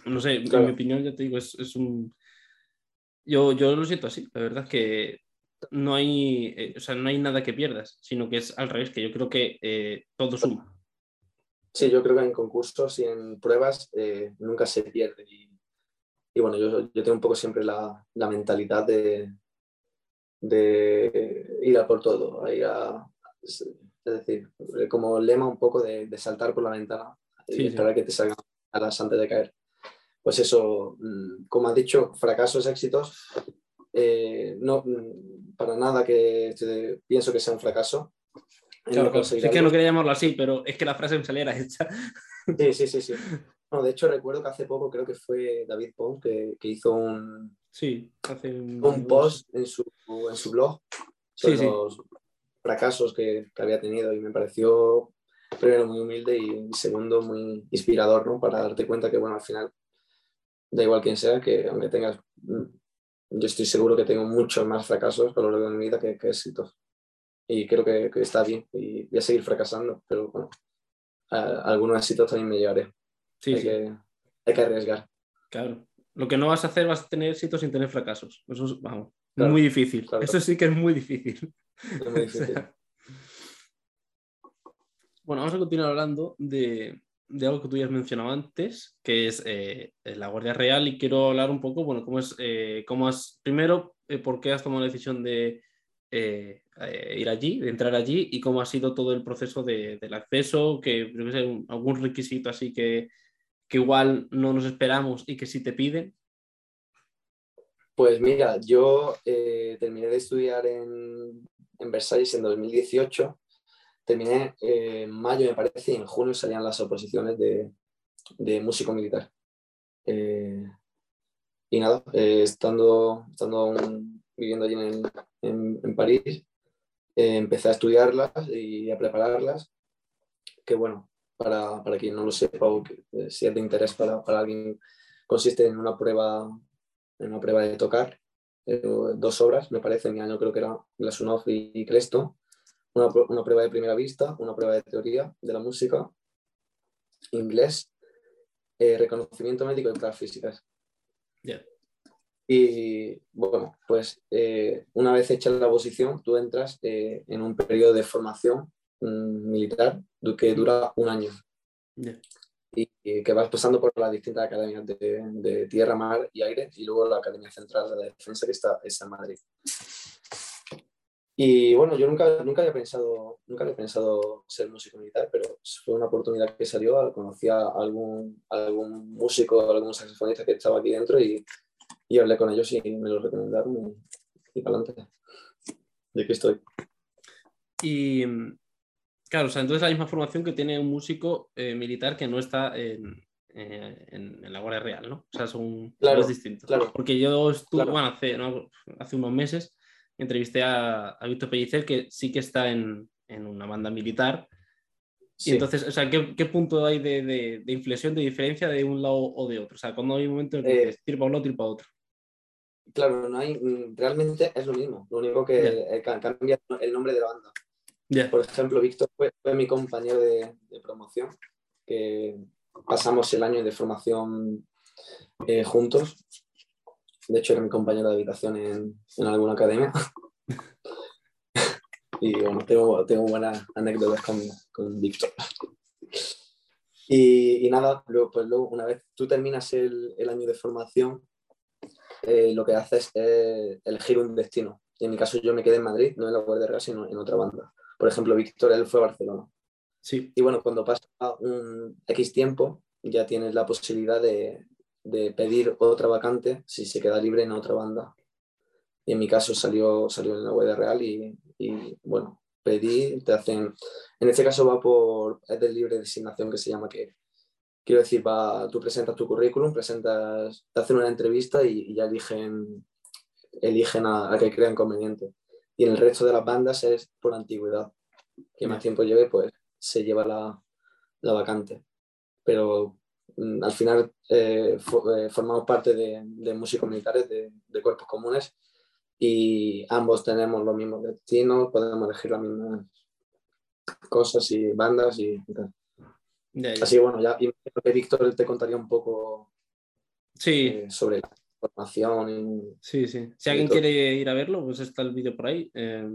No sé, claro. en mi opinión, ya te digo, es, es un. Yo, yo lo siento así, la verdad es que no hay, eh, o sea, no hay nada que pierdas, sino que es al revés, que yo creo que eh, todo suma. Sí, yo creo que en concursos y en pruebas eh, nunca se pierde. Y, y bueno, yo, yo, tengo un poco siempre la, la mentalidad de, de, ir a por todo, a ir a, es decir, como lema un poco de, de saltar por la ventana sí, y esperar sí. que te salgan alas antes de caer. Pues eso, mm, como has dicho, fracasos, éxitos, eh, no, mm, para nada que te, pienso que sea un fracaso, Claro, claro. Es que no quería llamarlo así, pero es que la frase me salía hecha. Sí, sí, sí, sí. No, de hecho, recuerdo que hace poco creo que fue David Pons que, que hizo un, sí, hace un, un post en su, en su blog sobre sí, los fracasos que, que, había tenido y me pareció primero muy humilde y segundo muy inspirador, ¿no? Para darte cuenta que, bueno, al final, da igual quién sea, que aunque tengas, yo estoy seguro que tengo muchos más fracasos a lo largo de mi vida que, que éxitos y creo que, que, está bien y voy a seguir fracasando, pero bueno, a, a algunos éxitos también me llevaré. Sí, hay, sí. Que, hay que arriesgar. Claro. Lo que no vas a hacer vas a tener éxitos sin tener fracasos. Eso es, vamos, claro, muy difícil. Claro. Eso sí que es muy difícil. Es muy difícil. o sea... Bueno, vamos a continuar hablando de, de, algo que tú ya has mencionado antes, que es eh, la Guardia Real, y quiero hablar un poco, bueno, cómo es, eh, cómo has, primero, eh, por qué has tomado la decisión de eh, ir allí, de entrar allí y cómo ha sido todo el proceso de, del acceso, que hay algún requisito así que, que igual no nos esperamos y que sí te piden. Pues mira, yo terminé de estudiar en, en, Versalles en 2018, terminé en mayo, me parece, y en junio salían las oposiciones de, de músico militar. Eh, y nada, eh, estando, estando viviendo allí en, en, en París, eh, empecé a estudiarlas y a prepararlas, que bueno, para, para quien no lo sepa o que, si es de interés para, para, alguien, consiste en una prueba, en una prueba de tocar, dos obras, me parece, en mi año creo que era Glasunov y Cresto, una, una, prueba de primera vista, una prueba de teoría de la música, inglés, eh, reconocimiento médico y pruebas físicas. Yeah. Y bueno, pues eh, una vez hecha la oposición, tú entras eh, en un periodo de formación um, militar que dura un año. Yeah. Y, y, que vas pasando por las distintas academias de, de, tierra, mar y aire, y luego la Academia Central de la Defensa que está, está en Madrid. Y bueno, yo nunca, nunca, había pensado, nunca había pensado ser músico militar, pero fue una oportunidad que salió. Conocí a algún, algún músico, algún saxofonista que estaba aquí dentro y, y hablé con ellos y me lo recomendaron y, y para adelante. De aquí estoy. Y claro, o sea, entonces la misma formación que tiene un músico eh, militar que no está en, eh, en, en, la Guardia Real, ¿no? O sea, son, claro, distintos. Claro. Porque yo estuve, Claro. bueno, hace, ¿no? hace unos meses entrevisté a, a Víctor Pellicer, que sí que está en, en una banda militar. Sí. Y entonces, o sea, ¿qué, qué punto hay de, de, de, inflexión, de diferencia de un lado o de otro? O sea, cuando hay un momento en el que Eh, dices, tira para un lado, tira para otro. Claro, no hay, realmente es lo mismo. Lo único que eh, ca- cambia el nombre de la banda. Por ejemplo, Víctor fue, fue mi compañero de, de promoción, que pasamos el año de formación eh, juntos. De hecho, era mi compañero de habitación en, en alguna academia. y bueno, tengo, tengo buenas anécdotas con, con Víctor. Y, y, nada, luego, pues luego, una vez tú terminas el, el año de formación, eh, lo que haces es elegir un destino. Y en mi caso yo me quedé en Madrid, no en la Guardia Real, sino en otra banda. Por ejemplo, Víctor, él fue a Barcelona. Sí. Y bueno, cuando pasa un X tiempo, ya tienes la posibilidad de, de, pedir otra vacante si se queda libre en otra banda. Y en mi caso salió, salió en la Guardia Real y, y bueno, pedí, te hacen, en este caso va por, es de libre designación que se llama que, quiero decir, va, tú presentas tu currículum, presentas, te hacen una entrevista y, y ya eligen, eligen a, a, que crean conveniente. Y en el resto de las bandas es por antigüedad. Que más tiempo lleve, pues se lleva la, la vacante. Pero al final eh, eh, formamos parte de, de músicos militares, de, de, cuerpos comunes, y ambos tenemos los mismos destinos, podemos elegir las mismas cosas y bandas y, tal. Ya, ya. Así que bueno, ya que Víctor te contaría un poco sí. eh, sobre la formación. Y, sí, sí. Si alguien quiere ir a verlo, pues está el vídeo por ahí. Eh,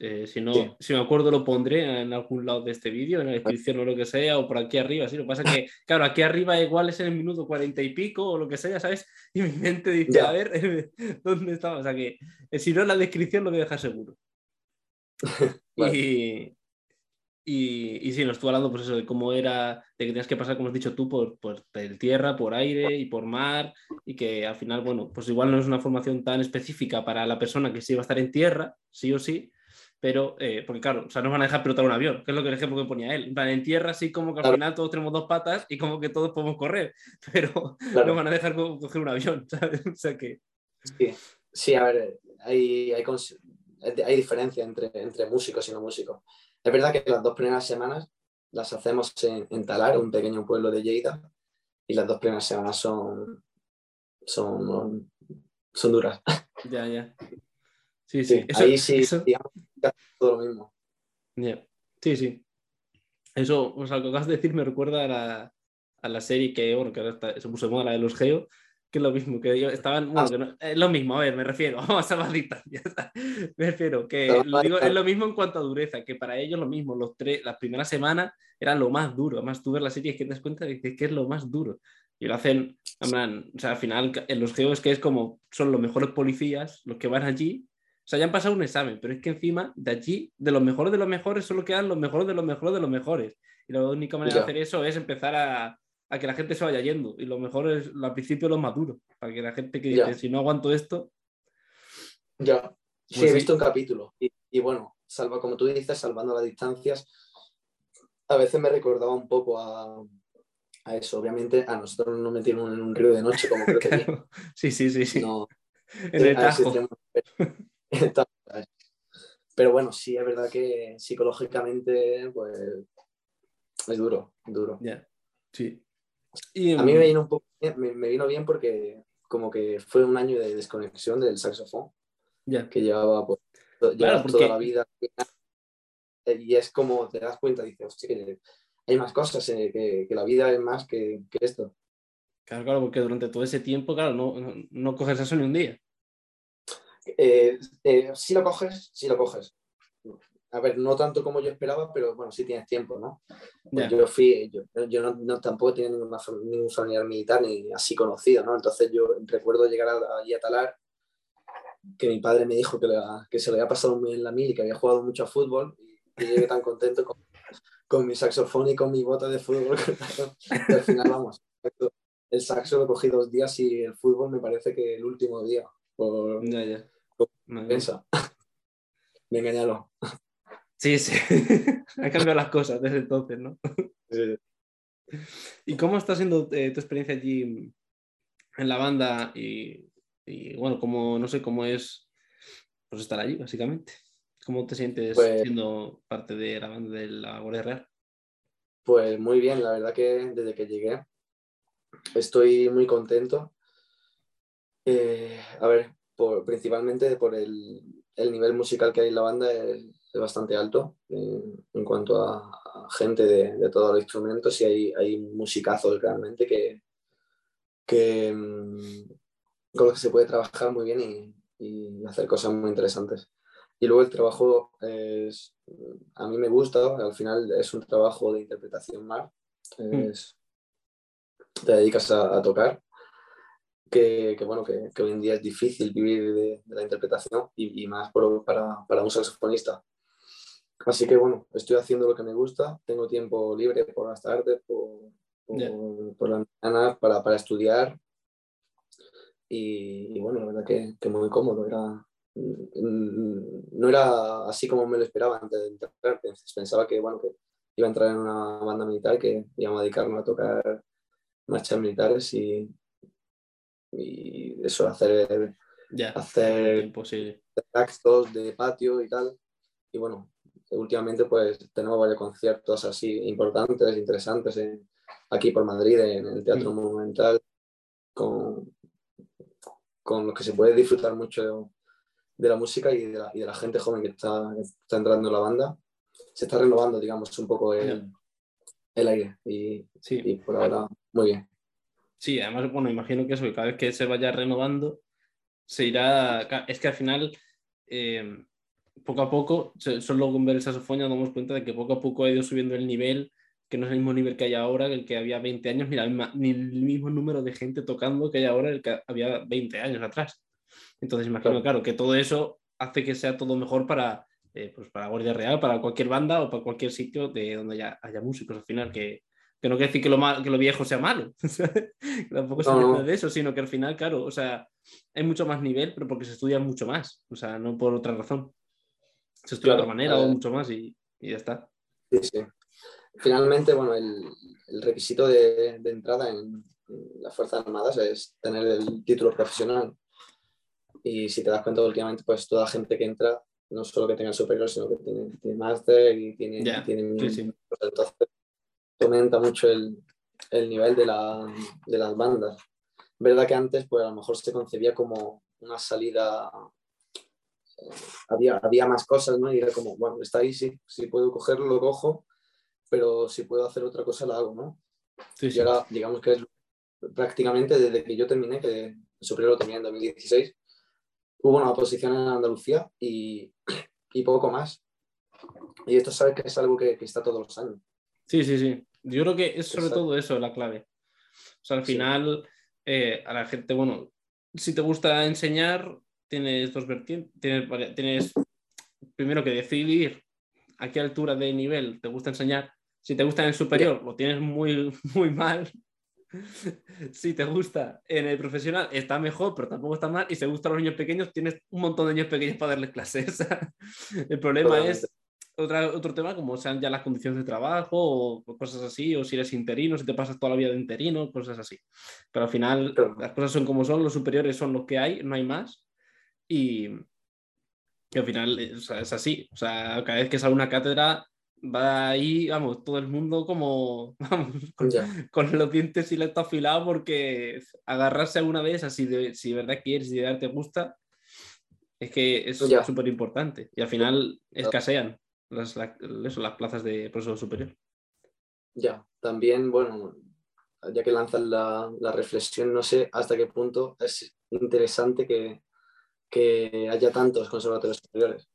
eh, si no, sí. si me acuerdo, lo pondré en algún lado de este vídeo, en la descripción o lo que sea, o por aquí arriba. Sí, lo que pasa es que, claro, aquí arriba igual es en el minuto cuarenta y pico o lo que sea, ¿sabes? Y mi mente dice, ya. a ver, ¿dónde estaba? O sea que, eh, si no, en la descripción lo voy a dejar seguro. vale. y, y, y, sí, nos estuvo hablando pues eso, de cómo era, de que tenías que pasar, como has dicho tú, por, por tierra, por aire y por mar, y que al final, bueno, pues igual no es una formación tan específica para la persona que sí va a estar en tierra, sí o sí, pero, eh, porque claro, o sea, nos van a dejar pilotar un avión, que es lo que el ejemplo que ponía él. En, plan, en tierra sí como que al claro. final todos tenemos dos patas y como que todos podemos correr, pero claro. nos van a dejar coger un avión, ¿sabes? O sea que... Sí, sí a ver, hay, hay, hay diferencia entre, entre músicos y no músicos. Es verdad que las dos primeras semanas las hacemos en, en, Talar, un pequeño pueblo de Lleida, y las dos primeras semanas son, son, son duras. Ya, ya. Sí, sí. sí eso, ahí sí, eso... digamos, todo lo mismo. Yeah. Sí, sí. Eso, o sea, lo que acabas de decir me recuerda a la, a la serie que, bueno, que ahora está, se puso de moda, la de los Geo, que es lo mismo, que estaban, bueno, ah. que no, es lo mismo, a ver, me refiero, vamos a salvar distancias, me refiero, que no, digo, es lo mismo en cuanto a dureza, que para ellos lo mismo, los tres, las primeras semanas era lo más duro, además tú ves la serie y que te das cuenta de que, es lo más duro, y lo hacen, man, o sea, al final en los geos que es como, son los mejores policías, los que van allí, sea, ya han pasado un examen, pero es que encima de allí, de los mejores de los mejores, solo quedan los mejores de los mejores de los mejores. Y la única manera ya. de hacer eso es empezar a, a, que la gente se vaya yendo. Y lo mejor es al principio los maduros, para que la gente que dice, si no aguanto esto. Ya, sí, pues he visto sí. un capítulo. Y, y, bueno, salva, como tú dices, salvando las distancias, a veces me recordaba un poco a, a eso. Obviamente a nosotros no nos metieron en un río de noche como creo que Claro. Sí, sí, sí, sí. no, en el Tajo. Pero bueno, sí es verdad que psicológicamente pues es duro, duro. Sí. Y, A mí me mm, vino un poco bien- me, me vino bien porque como que fue un año de desconexión del saxofón ya. que llevaba pues, porque- toda la vida y es como te das cuenta dices hostia hay más cosas eh, que, que la vida es más que, que esto Claro, claro, porque durante todo ese tiempo, claro, no, no, no coges eso ni un día. Eh, eh, si lo coges si lo coges. A ver no tanto como yo esperaba pero bueno sí tienes tiempo no Pues yo fui yo, yo no, no- tampoco tenía ninguna, ningún familiar militar ni así conocido no entonces yo recuerdo llegar a- allí a Talar que mi padre me dijo que, la- que se le había pasado muy bien la mil y que había jugado mucho a fútbol y, y llegué tan contento con, con mi saxofón y con mi bota de fútbol que al final vamos el saxo lo cogí dos días y el fútbol me parece que el último día por Ya, ya. Me engañaron Sí, sí. Han cambiado las cosas desde entonces, ¿no? ¿Y cómo está siendo eh, tu experiencia allí en la banda? Y, y, bueno, cómo, no sé cómo es pues, estar allí, básicamente. ¿Cómo te sientes Pues- siendo parte de la banda de la Guardia Real? Pues muy bien, la verdad que desde que llegué estoy muy contento. Eh, a ver, por- principalmente por el, el nivel musical que hay en la banda es, es bastante alto eh, en cuanto a, a gente de, de todos los instrumentos y hay, hay musicazos realmente que, que, mm, con los que se puede trabajar muy bien y, y hacer cosas muy interesantes. Y luego el trabajo es, a mí me gusta, al final es un trabajo de interpretación más. Es- te dedicas a, a tocar, que, que bueno, que, que hoy en día es difícil vivir de, de la interpretación y, y más por- para, para un saxofonista. Así que bueno, estoy haciendo lo que me gusta, tengo tiempo libre por las tardes, por, por, Ya. por las mañanas para, para estudiar. Y, y bueno, la verdad que, que muy cómodo. Era, no era así como me lo esperaba antes de entrar. Pensaba que, bueno, que iba a entrar en una banda militar, que íbamos a dedicarnos a tocar marchas militares y, y eso, hacer, Ya. hacer Imposible. actos de patio y tal. Y bueno, últimamente pues tenemos varios conciertos así importantes, interesantes en- aquí por Madrid, en el Teatro Monumental, con, con los que se puede disfrutar mucho de la música y de la, y de la gente joven que está, que está entrando en la banda. Se está renovando, digamos, un poco el, el aire y, Sí. y por ahora muy bien. Sí, además, bueno, imagino que eso, que cada vez que se vaya renovando, se irá. Es que al final, eh, poco a poco, solo con ver el saxofón ya nos damos cuenta de que poco a poco ha ido subiendo el nivel, que no es el mismo nivel que hay ahora, que el que había 20 años, ni, la misma- ni el mismo número de gente tocando que hay ahora, el que había 20 años atrás. Entonces, imagino, Claro. claro, que todo eso hace que sea todo mejor para, eh, pues para Guardia Real, para cualquier banda o para cualquier sitio de donde haya, haya músicos al final, que, que no quiere decir que lo, mal- que lo viejo sea malo. Tampoco se trata de eso, sino que al final, claro, o sea, hay mucho más nivel, pero porque se estudia mucho más, o sea, no por otra razón. Se estudia de otra manera o ver. mucho más y, y ya está. Sí, sí. Finalmente, bueno, el, el requisito de, de entrada en las Fuerzas Armadas es tener el título profesional. Y si te das cuenta, últimamente, pues toda la gente que entra, no solo que tenga superior, sino que tiene, tiene máster y tiene, Ya, tiene sí, sí. entonces aumenta mucho el, el nivel de, la, de las bandas. Verdad que antes, pues a lo mejor se concebía como una salida, eh, había, había más cosas, ¿no? Y era como, bueno, está ahí, sí, si puedo cogerlo, lo cojo, pero si puedo hacer otra cosa, la hago, ¿no? Sí, sí. Y ahora, digamos que es prácticamente desde que yo terminé, que superior lo terminé en 2016, hubo una oposición en Andalucía y, y poco más. Y esto sabes que es algo que, que está todos los años. Sí, sí, sí. Yo creo que es sobre Exacto. todo eso la clave. O sea, al Sí. final, eh, a la gente, bueno, si te gusta enseñar, tienes dos vertientes. Tienes, tienes primero que decidir a qué altura de nivel te gusta enseñar. Si te gusta en el superior, lo tienes muy, muy mal. Si te gusta en el profesional, está mejor, pero tampoco está mal. Y si te gustan los niños pequeños, tienes un montón de niños pequeños para darles clases. el problema Totalmente. es otra, otro tema como sean ya las condiciones de trabajo o cosas así, o si eres interino, si te pasas toda la vida de interino, cosas así. Pero al final las cosas son como son, los superiores son los que hay, no hay más. Y, al final es así. O sea, cada vez que sale una cátedra va ahí, vamos, todo el mundo como, vamos, con, los dientes y el afilado porque agarrarse alguna vez, así de, si de verdad quieres, si de verdad te gusta, es que es súper importante. Y al final escasean las, las plazas de profesor superior. Ya, también, bueno, ya que lanzas la, la, reflexión, no sé hasta qué punto es interesante que, que haya tantos conservatorios superiores.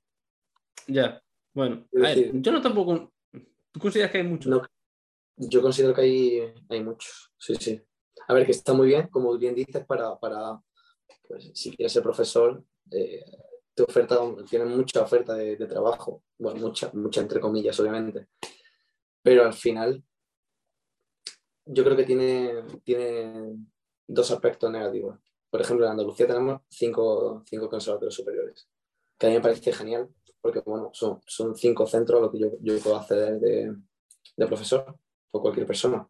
Ya, bueno, yo no tampoco. ¿Tú consideras que hay muchos? yo considero que hay, hay muchos, sí, sí. A ver, que está muy bien, como bien dices, para, para pues, si quieres ser profesor, eh, te mucha oferta de, trabajo, bueno, mucha, mucha entre comillas, obviamente, pero al final yo creo que tiene, tiene dos aspectos negativos. Por ejemplo, en Andalucía tenemos cinco, cinco conservatorios superiores, que a mí me parece genial, porque bueno, son, son cinco centros a los que yo, yo puedo acceder de, de profesor o cualquier persona.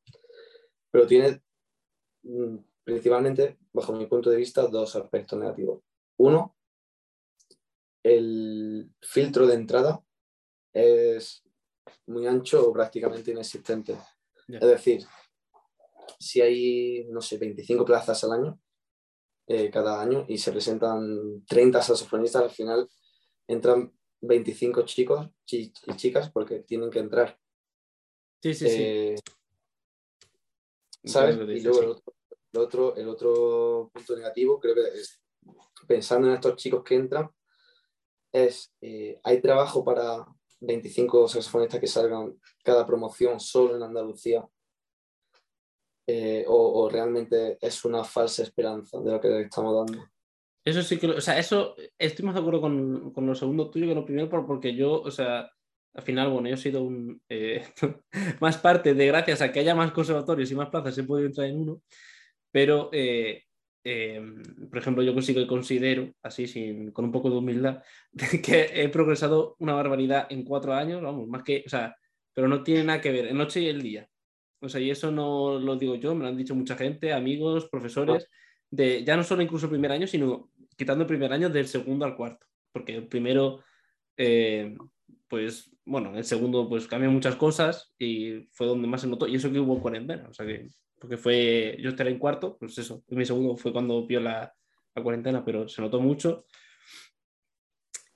Pero tiene mm, principalmente, bajo mi punto de vista, dos aspectos negativos. Uno, el filtro de entrada es muy ancho o prácticamente inexistente. Es decir, si hay, no sé, 25 plazas al año, eh, cada año, y se presentan 30 saxofonistas, al final entran 25 chicos y chicas porque tienen que entrar. Sí, sí, sí. Eh, ¿Sabes? Y luego el otro, el otro punto negativo, creo que es pensando en estos chicos que entran, es, eh, ¿hay trabajo para 25 saxofonistas que salgan cada promoción solo en Andalucía? Eh, o, realmente es una falsa esperanza de lo que le estamos dando? Eso sí que, o sea, eso estoy más de acuerdo con, con lo segundo tuyo que lo primero, porque yo, o sea, al final, bueno, yo he sido eh, más parte de gracias a que haya más conservatorios y más plazas, he podido entrar en uno, pero Em, por ejemplo, yo consigo y considero, así sin, con un poco de humildad, que he progresado una barbaridad en cuatro años, vamos, más que, o sea, pero no tiene nada que ver, en noche y el día. O sea, y eso no lo digo yo, me lo han dicho mucha gente, amigos, profesores, de ya no solo incluso el primer año, sino quitando el primer año del segundo al cuarto, porque el primero, eh, pues, bueno, el segundo, pues cambió muchas cosas y fue donde más se notó, y eso que hubo cuarentena, o sea que porque fue, yo estaré en cuarto, pues eso, mi segundo fue cuando vio la, la cuarentena, pero se notó mucho.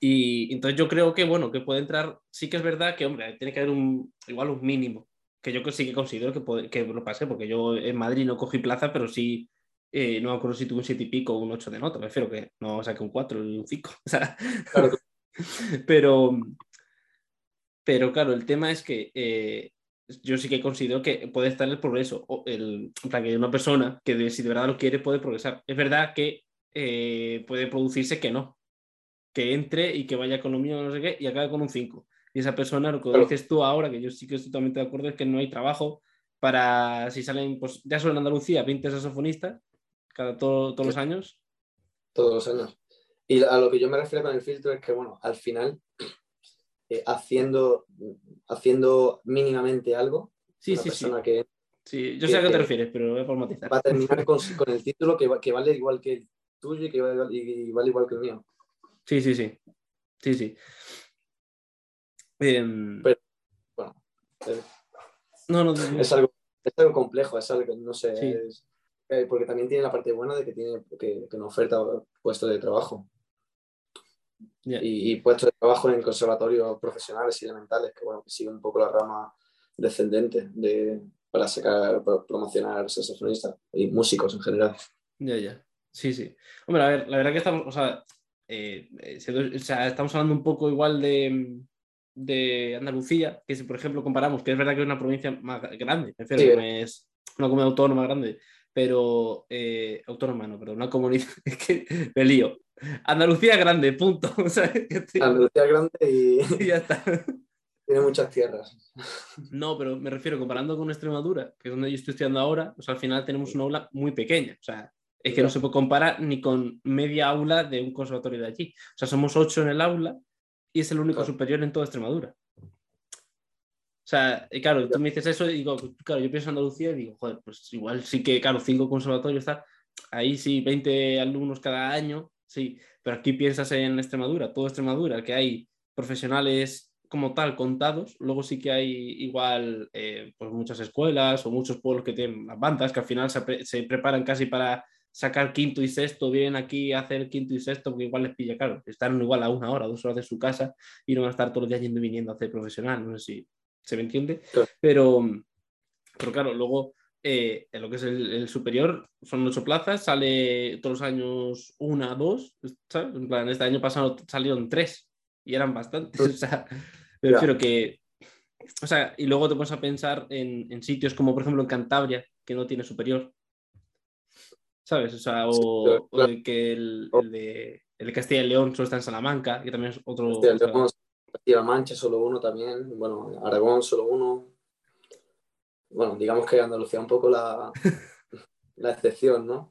Y entonces yo creo que, bueno, que puede entrar, sí que es verdad que, hombre, tiene que haber un, igual un mínimo, que yo sí que considero que, puede, que lo pase, porque yo en Madrid no cogí plaza, pero sí, eh, no me acuerdo si tuve un 7 y pico o un 8 de nota, prefiero que no saque un 4 y un 5. O sea, pero, pero claro, el tema es que eh, yo sí que considero que puede estar el progreso, o el, para que una persona que si de verdad lo quiere puede progresar. Es verdad que eh, puede producirse que no, que entre y que vaya con lo mío, no sé qué, y acabe con un 5. Y esa persona, lo que dices tú ahora, que yo sí que estoy totalmente de acuerdo, es que no hay trabajo para, si salen, pues ya solo en Andalucía, 20 saxofonistas, cada todos los años. Todos los años. Y a lo que yo me refiero con el filtro es que, bueno, al final eh, haciendo, haciendo mínimamente algo. Sí, sí, sí. Que, sí. Yo sé a qué te refieres, pero voy a formatizar. Va a terminar con, con el título que, que, vale igual que el tuyo y que vale, y vale igual que el mío. Sí, sí, sí. Sí, sí. Em, pero, bueno, eh, no, no, es, algo, es algo complejo, es algo no sé. Es, eh, porque también tiene la parte buena de que tiene que, que nos oferta puestos de trabajo. Y, puestos de trabajo en conservatorios profesionales y elementales, que bueno, que sigue un poco la rama descendente de, para sacar, para promocionar saxofonistas y músicos en general. Ya, ya. Sí, sí. Hombre, a ver, la verdad que estamos, o sea, eh, eh, o sea estamos hablando un poco igual de, de, Andalucía, que si por ejemplo comparamos, que es verdad que es una provincia más grande, es una comunidad autónoma grande, pero eh, autónoma no, pero una comunidad, es que me lío, Andalucía grande, punto. Andalucía grande y... y ya está. Tiene muchas tierras. No, pero me refiero comparando con Extremadura, que es donde yo estoy estudiando ahora, pues al final tenemos una aula muy pequeña. O sea, es que no se puede comparar ni con media aula de un conservatorio de allí. O sea, somos ocho en el aula y es el único superior en toda Extremadura. Sea, claro, tú me dices eso y digo, claro, yo pienso en Andalucía y digo, joder, pues igual sí que, claro, cinco conservatorios está, ahí sí, 20 alumnos cada año, sí, pero aquí piensas en Extremadura, todo Extremadura, que hay profesionales como tal contados, luego sí que hay igual eh, pues muchas escuelas o muchos pueblos que tienen las bandas que al final se, se preparan casi para sacar quinto y sexto, vienen aquí a hacer quinto y sexto, porque igual les pilla claro, están igual a una hora, dos horas de su casa y no van a estar todos los días yendo y viniendo a hacer profesional, no sé si se me entiende, pero, pero claro, luego eh, en lo que es el, superior son ocho plazas, sale todos los años una, dos, ¿sabes? En plan, este año pasado salieron tres y eran bastantes, o sea, me refiero que, o sea, y luego te pones a pensar en, en sitios como por ejemplo en Cantabria, que no tiene superior, ¿sabes? O sea, o, el que el, de, el Castilla y León solo está en Salamanca, que también es otro. Castilla Castilla Mancha solo uno también, bueno, Aragón solo uno. Bueno, digamos que Andalucía un poco la, la excepción, ¿no?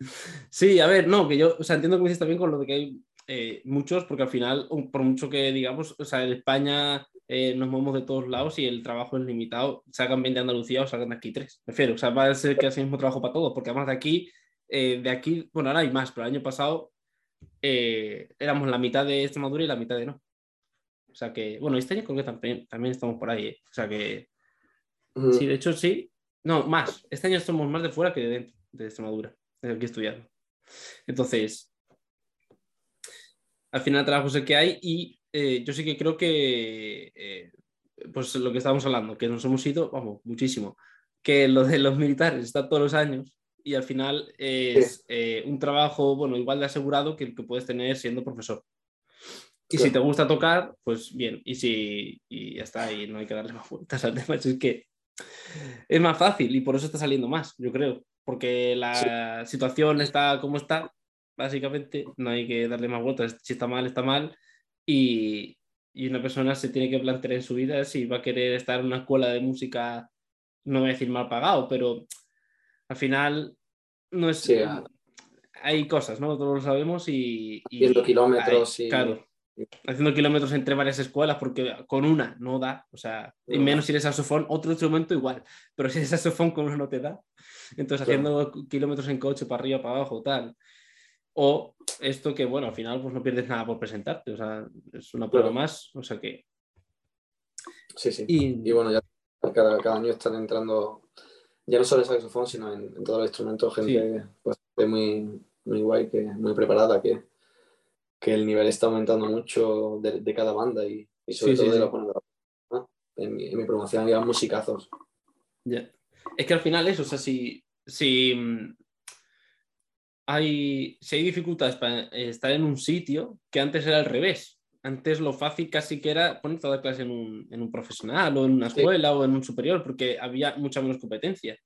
Sí, a ver, no, que yo, o sea, entiendo que me dices también con lo de que hay eh, muchos, porque al final, por mucho que digamos, o sea, en España eh, nos movemos de todos lados y el trabajo es limitado, sacan 20 de Andalucía o sacan de aquí 3. Prefiero, o sea, va a ser que hace el mismo trabajo para todos, porque además de aquí eh, de aquí, bueno, ahora hay más, pero el año pasado éramos la mitad de Extremadura y la mitad de no. O sea que, bueno, este año creo que también, también estamos por ahí. ¿eh? O sea que, sí, de hecho sí. No, más. Este año estamos más de fuera que de dentro de Extremadura, de aquí estudiando. Entonces, al final trabajo sé que hay y yo sí que creo que, pues lo que estábamos hablando, que nos hemos ido, vamos, muchísimo, que lo de los militares está todos los años y al final es eh, un trabajo, bueno, igual de asegurado que el que puedes tener siendo profesor. Y si te gusta tocar, pues bien, y si y ya está, y no hay que darle más vueltas al tema, es que es más fácil y por eso está saliendo más, yo creo, porque la situación está como está, básicamente, no hay que darle más vueltas, si está mal, está mal, y, y una persona se tiene que plantear en su vida si va a querer estar en una escuela de música, no voy a decir mal pagado, pero al final no es... Hay cosas, ¿no? Todos lo sabemos y... Kilómetros y... Claro, haciendo kilómetros entre varias escuelas porque con una no da, o sea, y menos si eres saxofón, otro instrumento igual, pero si eres saxofón con uno no te da. Entonces haciendo kilómetros en coche para arriba, para abajo, tal. O esto que, bueno, al final pues no pierdes nada por presentarte, o sea, es una prueba más, o sea que... Sí, sí. Y, bueno, ya cada, cada año están entrando ya no solo el saxofón, sino en, todos los instrumentos, gente pues, muy, muy guay, que, muy preparada, que, que el nivel está aumentando mucho de, de cada banda y, y sobre todo de los ¿no? en, mi, en, mi, promoción había musicazos. Ya. Es que al final eso, o sea, si, si, mm, hay, si hay dificultades para estar en un sitio que antes era al revés, antes lo fácil casi que era poner toda clase en un, en un profesional o en una escuela o en un superior, porque había mucha menos competencia.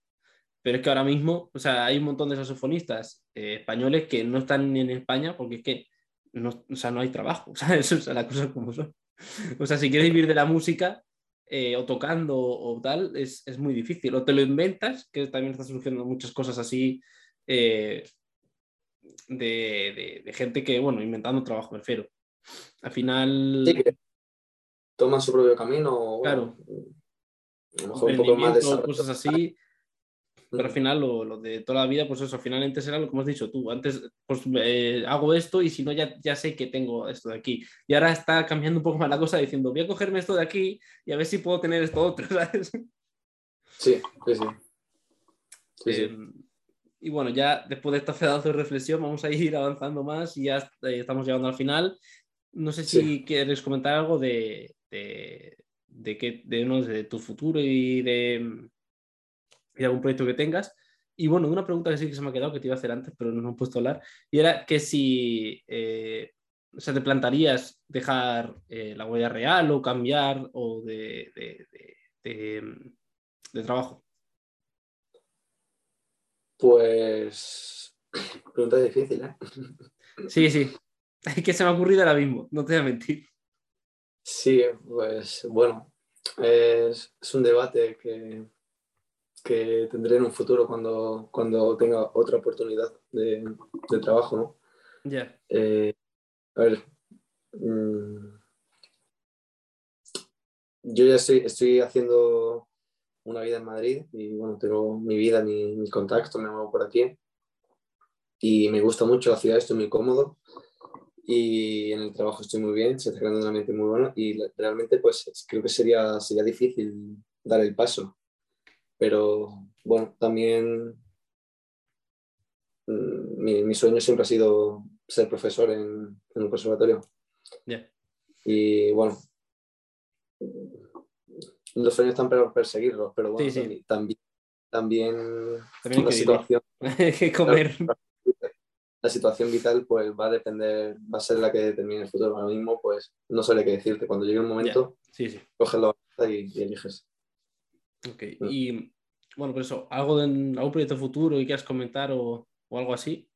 Pero es que ahora mismo, o sea, hay un montón de saxofonistas eh, españoles que no están ni en España porque es que no, o sea, no hay trabajo, sea, Eso es la cosa como son. O sea, si quieres vivir de la música eh, o tocando o tal, es, es, muy difícil. O te lo inventas, que también está surgiendo muchas cosas así eh, de, de, de, gente que, bueno, inventando trabajo, me refiero. Al final. Sí, toman su propio camino. Claro. A lo mejor un poco más de cosas así. Pero al final, lo, lo, de toda la vida, pues eso, al final antes era lo que hemos dicho tú. Antes, pues eh, hago esto y si no, ya, ya sé que tengo esto de aquí. Y ahora está cambiando un poco más la cosa diciendo, voy a cogerme esto de aquí y a ver si puedo tener esto otro, ¿sabes? Sí, sí, sí. sí, sí. Eh, y bueno, ya después de esta pedazo de reflexión, vamos a ir avanzando más y ya eh, estamos llegando al final. No sé si quieres comentar algo de, de, de, que, de, uno, de tu futuro y de, de, algún proyecto que tengas. Y bueno, una pregunta que sí que se me ha quedado, que te iba a hacer antes, pero no me he puesto a hablar, y era que si eh, o sea, te plantarías dejar eh, la huella real o cambiar o de, de trabajo. Pues pregunta difícil, ¿eh? Sí, sí. Es que se me ha ocurrido ahora mismo, no te voy a mentir. Sí, pues bueno, es, es un debate que, que, tendré en un futuro cuando, cuando tenga otra oportunidad de, de trabajo, ¿no? Ya. Eh, a ver, mmm, yo ya estoy, estoy haciendo una vida en Madrid y bueno, tengo mi vida, mi, mis contactos, me muevo por aquí y me gusta mucho la ciudad, estoy muy cómodo y en el trabajo estoy muy bien, se está creando un ambiente muy bueno y realmente pues creo que sería, sería difícil dar el paso, pero bueno, también mm, mi, mi sueño siempre ha sido ser profesor en, en un conservatorio. Y bueno, los sueños están para perseguirlos, pero bueno, también, también, también la situación. que comer. La, situación vital pues va a depender, va a ser la que determine el futuro. Ahora mismo, pues no sé qué decirte. Cuando llegue un momento, sí, sí. coges la y, y eliges. Ok, mm. y bueno, por eso, ¿algo de algún proyecto futuro y quieras comentar o, o algo así?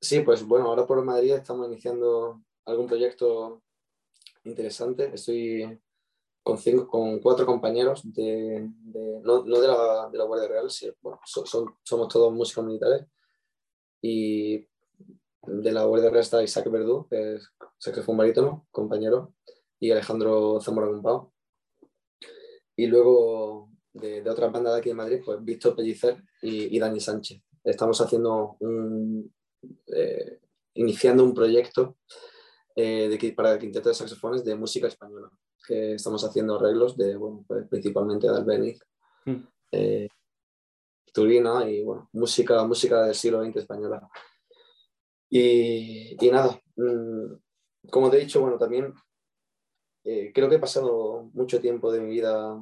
Sí, pues bueno, ahora por Madrid estamos iniciando algún proyecto interesante. Estoy con, cinco, con cuatro compañeros, de, no, no de, la, de, la, Guardia Real, sí, bueno, son, somos todos músicos militares. Y de la Guardia Real está Isaac Verdú, que es saxofón barítono, compañero, y Alejandro Zamora Gumpao. Y luego de, de, otra banda de aquí de Madrid, pues Víctor Pellicer y, y Dani Sánchez. Estamos haciendo un, eh, iniciando un proyecto eh, de, para el quinteto de saxofones de música española, que estamos haciendo arreglos de, bueno, pues, principalmente de Albeniz, mm. eh, Turina y bueno, música, música del siglo XX española. Y, y nada, mm, como te he dicho, bueno, también eh, creo que he pasado mucho tiempo de mi vida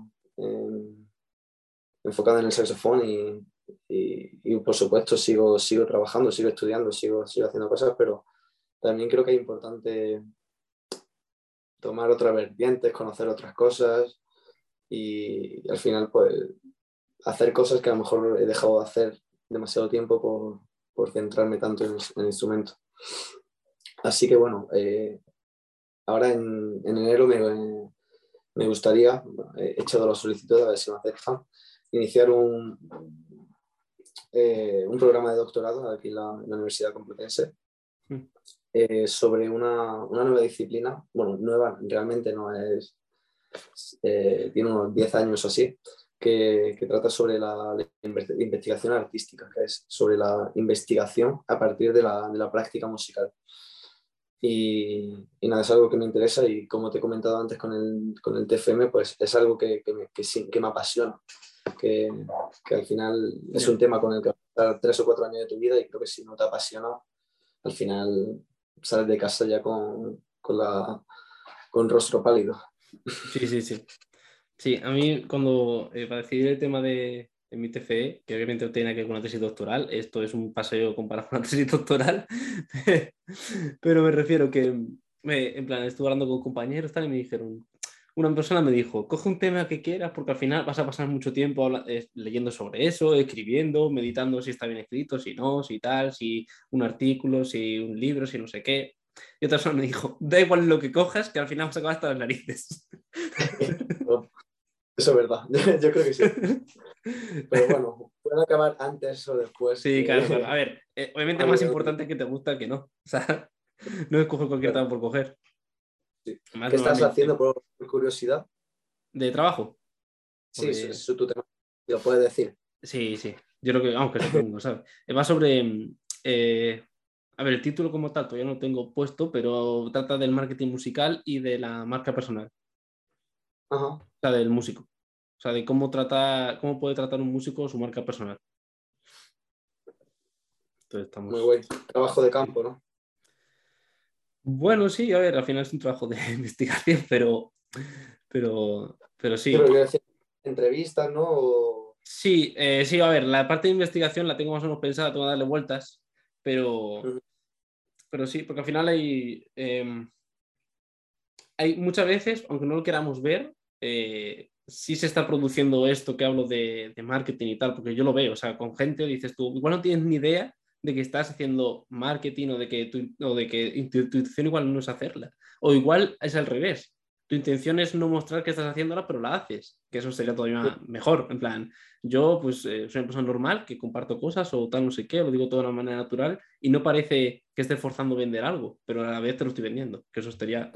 enfocado en el saxofón y, y, por supuesto sigo, sigo trabajando, sigo estudiando, sigo, sigo haciendo cosas, pero también creo que es importante tomar otras vertientes, conocer otras cosas y, al final pues hacer cosas que a lo mejor he dejado de hacer demasiado tiempo por, por centrarme tanto en el, instrumento. Así que bueno, eh, ahora en, en enero me, me, gustaría, he echado la solicitud a ver si me aceptan, iniciar un, eh, un programa de doctorado aquí en la, Universidad Complutense mm. eh, sobre una, una, nueva disciplina, bueno, nueva realmente no es, eh, tiene unos 10 años o así, que, que, trata sobre la, investigación artística, que es sobre la investigación a partir de la, de la práctica musical. Y, y, nada, es algo que me interesa y como te he comentado antes con el, con el TFM, pues es algo que, que, me, que, que me apasiona que, que al final es un tema con el que vas a estar tres o cuatro años de tu vida y creo que si no te apasiona, al final sales de casa ya con, con, la, con rostro pálido. Sí, sí, sí. Sí, a mí cuando, eh, para decidir el tema de, de, mi TFE, que obviamente tiene que ver con una tesis doctoral, esto es un paseo comparado con una tesis doctoral, pero me refiero que, me, en plan, estuve hablando con compañeros tal, y me dijeron, una persona me dijo, coge un tema que quieras porque al final vas a pasar mucho tiempo leyendo sobre eso, escribiendo, meditando si está bien escrito, si no, si tal, si un artículo, si un libro, si no sé qué. Y otra persona me dijo, da igual lo que cojas, que al final vas a acabar hasta las narices. Eso es verdad, yo creo que sí. Pero bueno, pueden acabar antes o después. Sí, claro, A ver, eh, obviamente es más importante que te gusta que no. O sea, no es coger cualquier tema por coger. ¿Qué estás haciendo por, curiosidad? ¿De trabajo? Sí, eso es tu tema. ¿Lo puedes decir? Sí, sí. Yo creo que, aunque tengo, ¿sabes? Va sobre. Eh, a ver, el título como tal todavía no tengo puesto, pero trata del marketing musical y de la marca personal. Ajá. O sea, del músico. O sea, de cómo, trata, cómo puede tratar un músico su marca personal. Entonces estamos... Muy buen trabajo de campo, ¿no? Bueno, sí, a ver, al final es un trabajo de investigación, pero, pero, pero sí. Pero entrevistas, ¿no? Sí, eh, sí, a ver, la parte de investigación la tengo más o menos pensada, tengo que darle vueltas, pero, pero sí, porque al final hay, em, hay muchas veces, aunque no lo queramos ver, eh, sí se está produciendo esto que hablo de, de, marketing y tal, porque yo lo veo, o sea, con gente dices tú, igual no tienes ni idea de que estás haciendo marketing o de que tu, o de que tu, intención igual no es hacerla. O igual es al revés. Tu intención es no mostrar que estás haciéndola, pero la haces, que eso sería todavía mejor. En plan, yo pues eh, soy una persona normal que comparto cosas o tal, no sé qué, lo digo todo de una manera natural y no parece que esté forzando a vender algo, pero a la vez te lo estoy vendiendo, que eso estaría...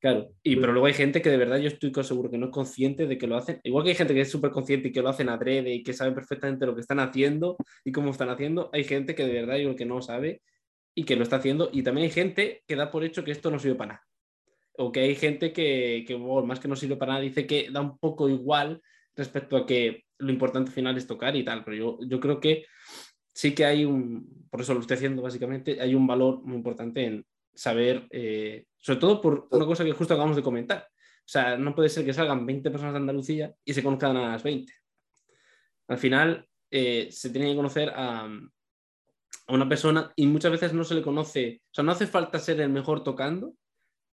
Claro, y pero luego hay gente que de verdad yo estoy seguro que no es consciente de que lo hacen. Igual que hay gente que es súper consciente y que lo hacen adrede y que sabe perfectamente lo que están haciendo y cómo están haciendo. Hay gente que de verdad yo que no sabe y que lo está haciendo. Y también hay gente que da por hecho que esto no sirve para nada. O que hay gente que, que más que no sirve para nada, dice que da un poco igual respecto a que lo importante final es tocar y tal. Pero yo, yo creo que sí que hay un, por eso lo estoy haciendo básicamente, hay un valor muy importante en saber, eh, sobre todo por una cosa que justo acabamos de comentar. O sea, no puede ser que salgan 20 personas de Andalucía y se conozcan a las 20. Al final eh, se tiene que conocer a, a, una persona y muchas veces no se le conoce, o sea, no hace falta ser el mejor tocando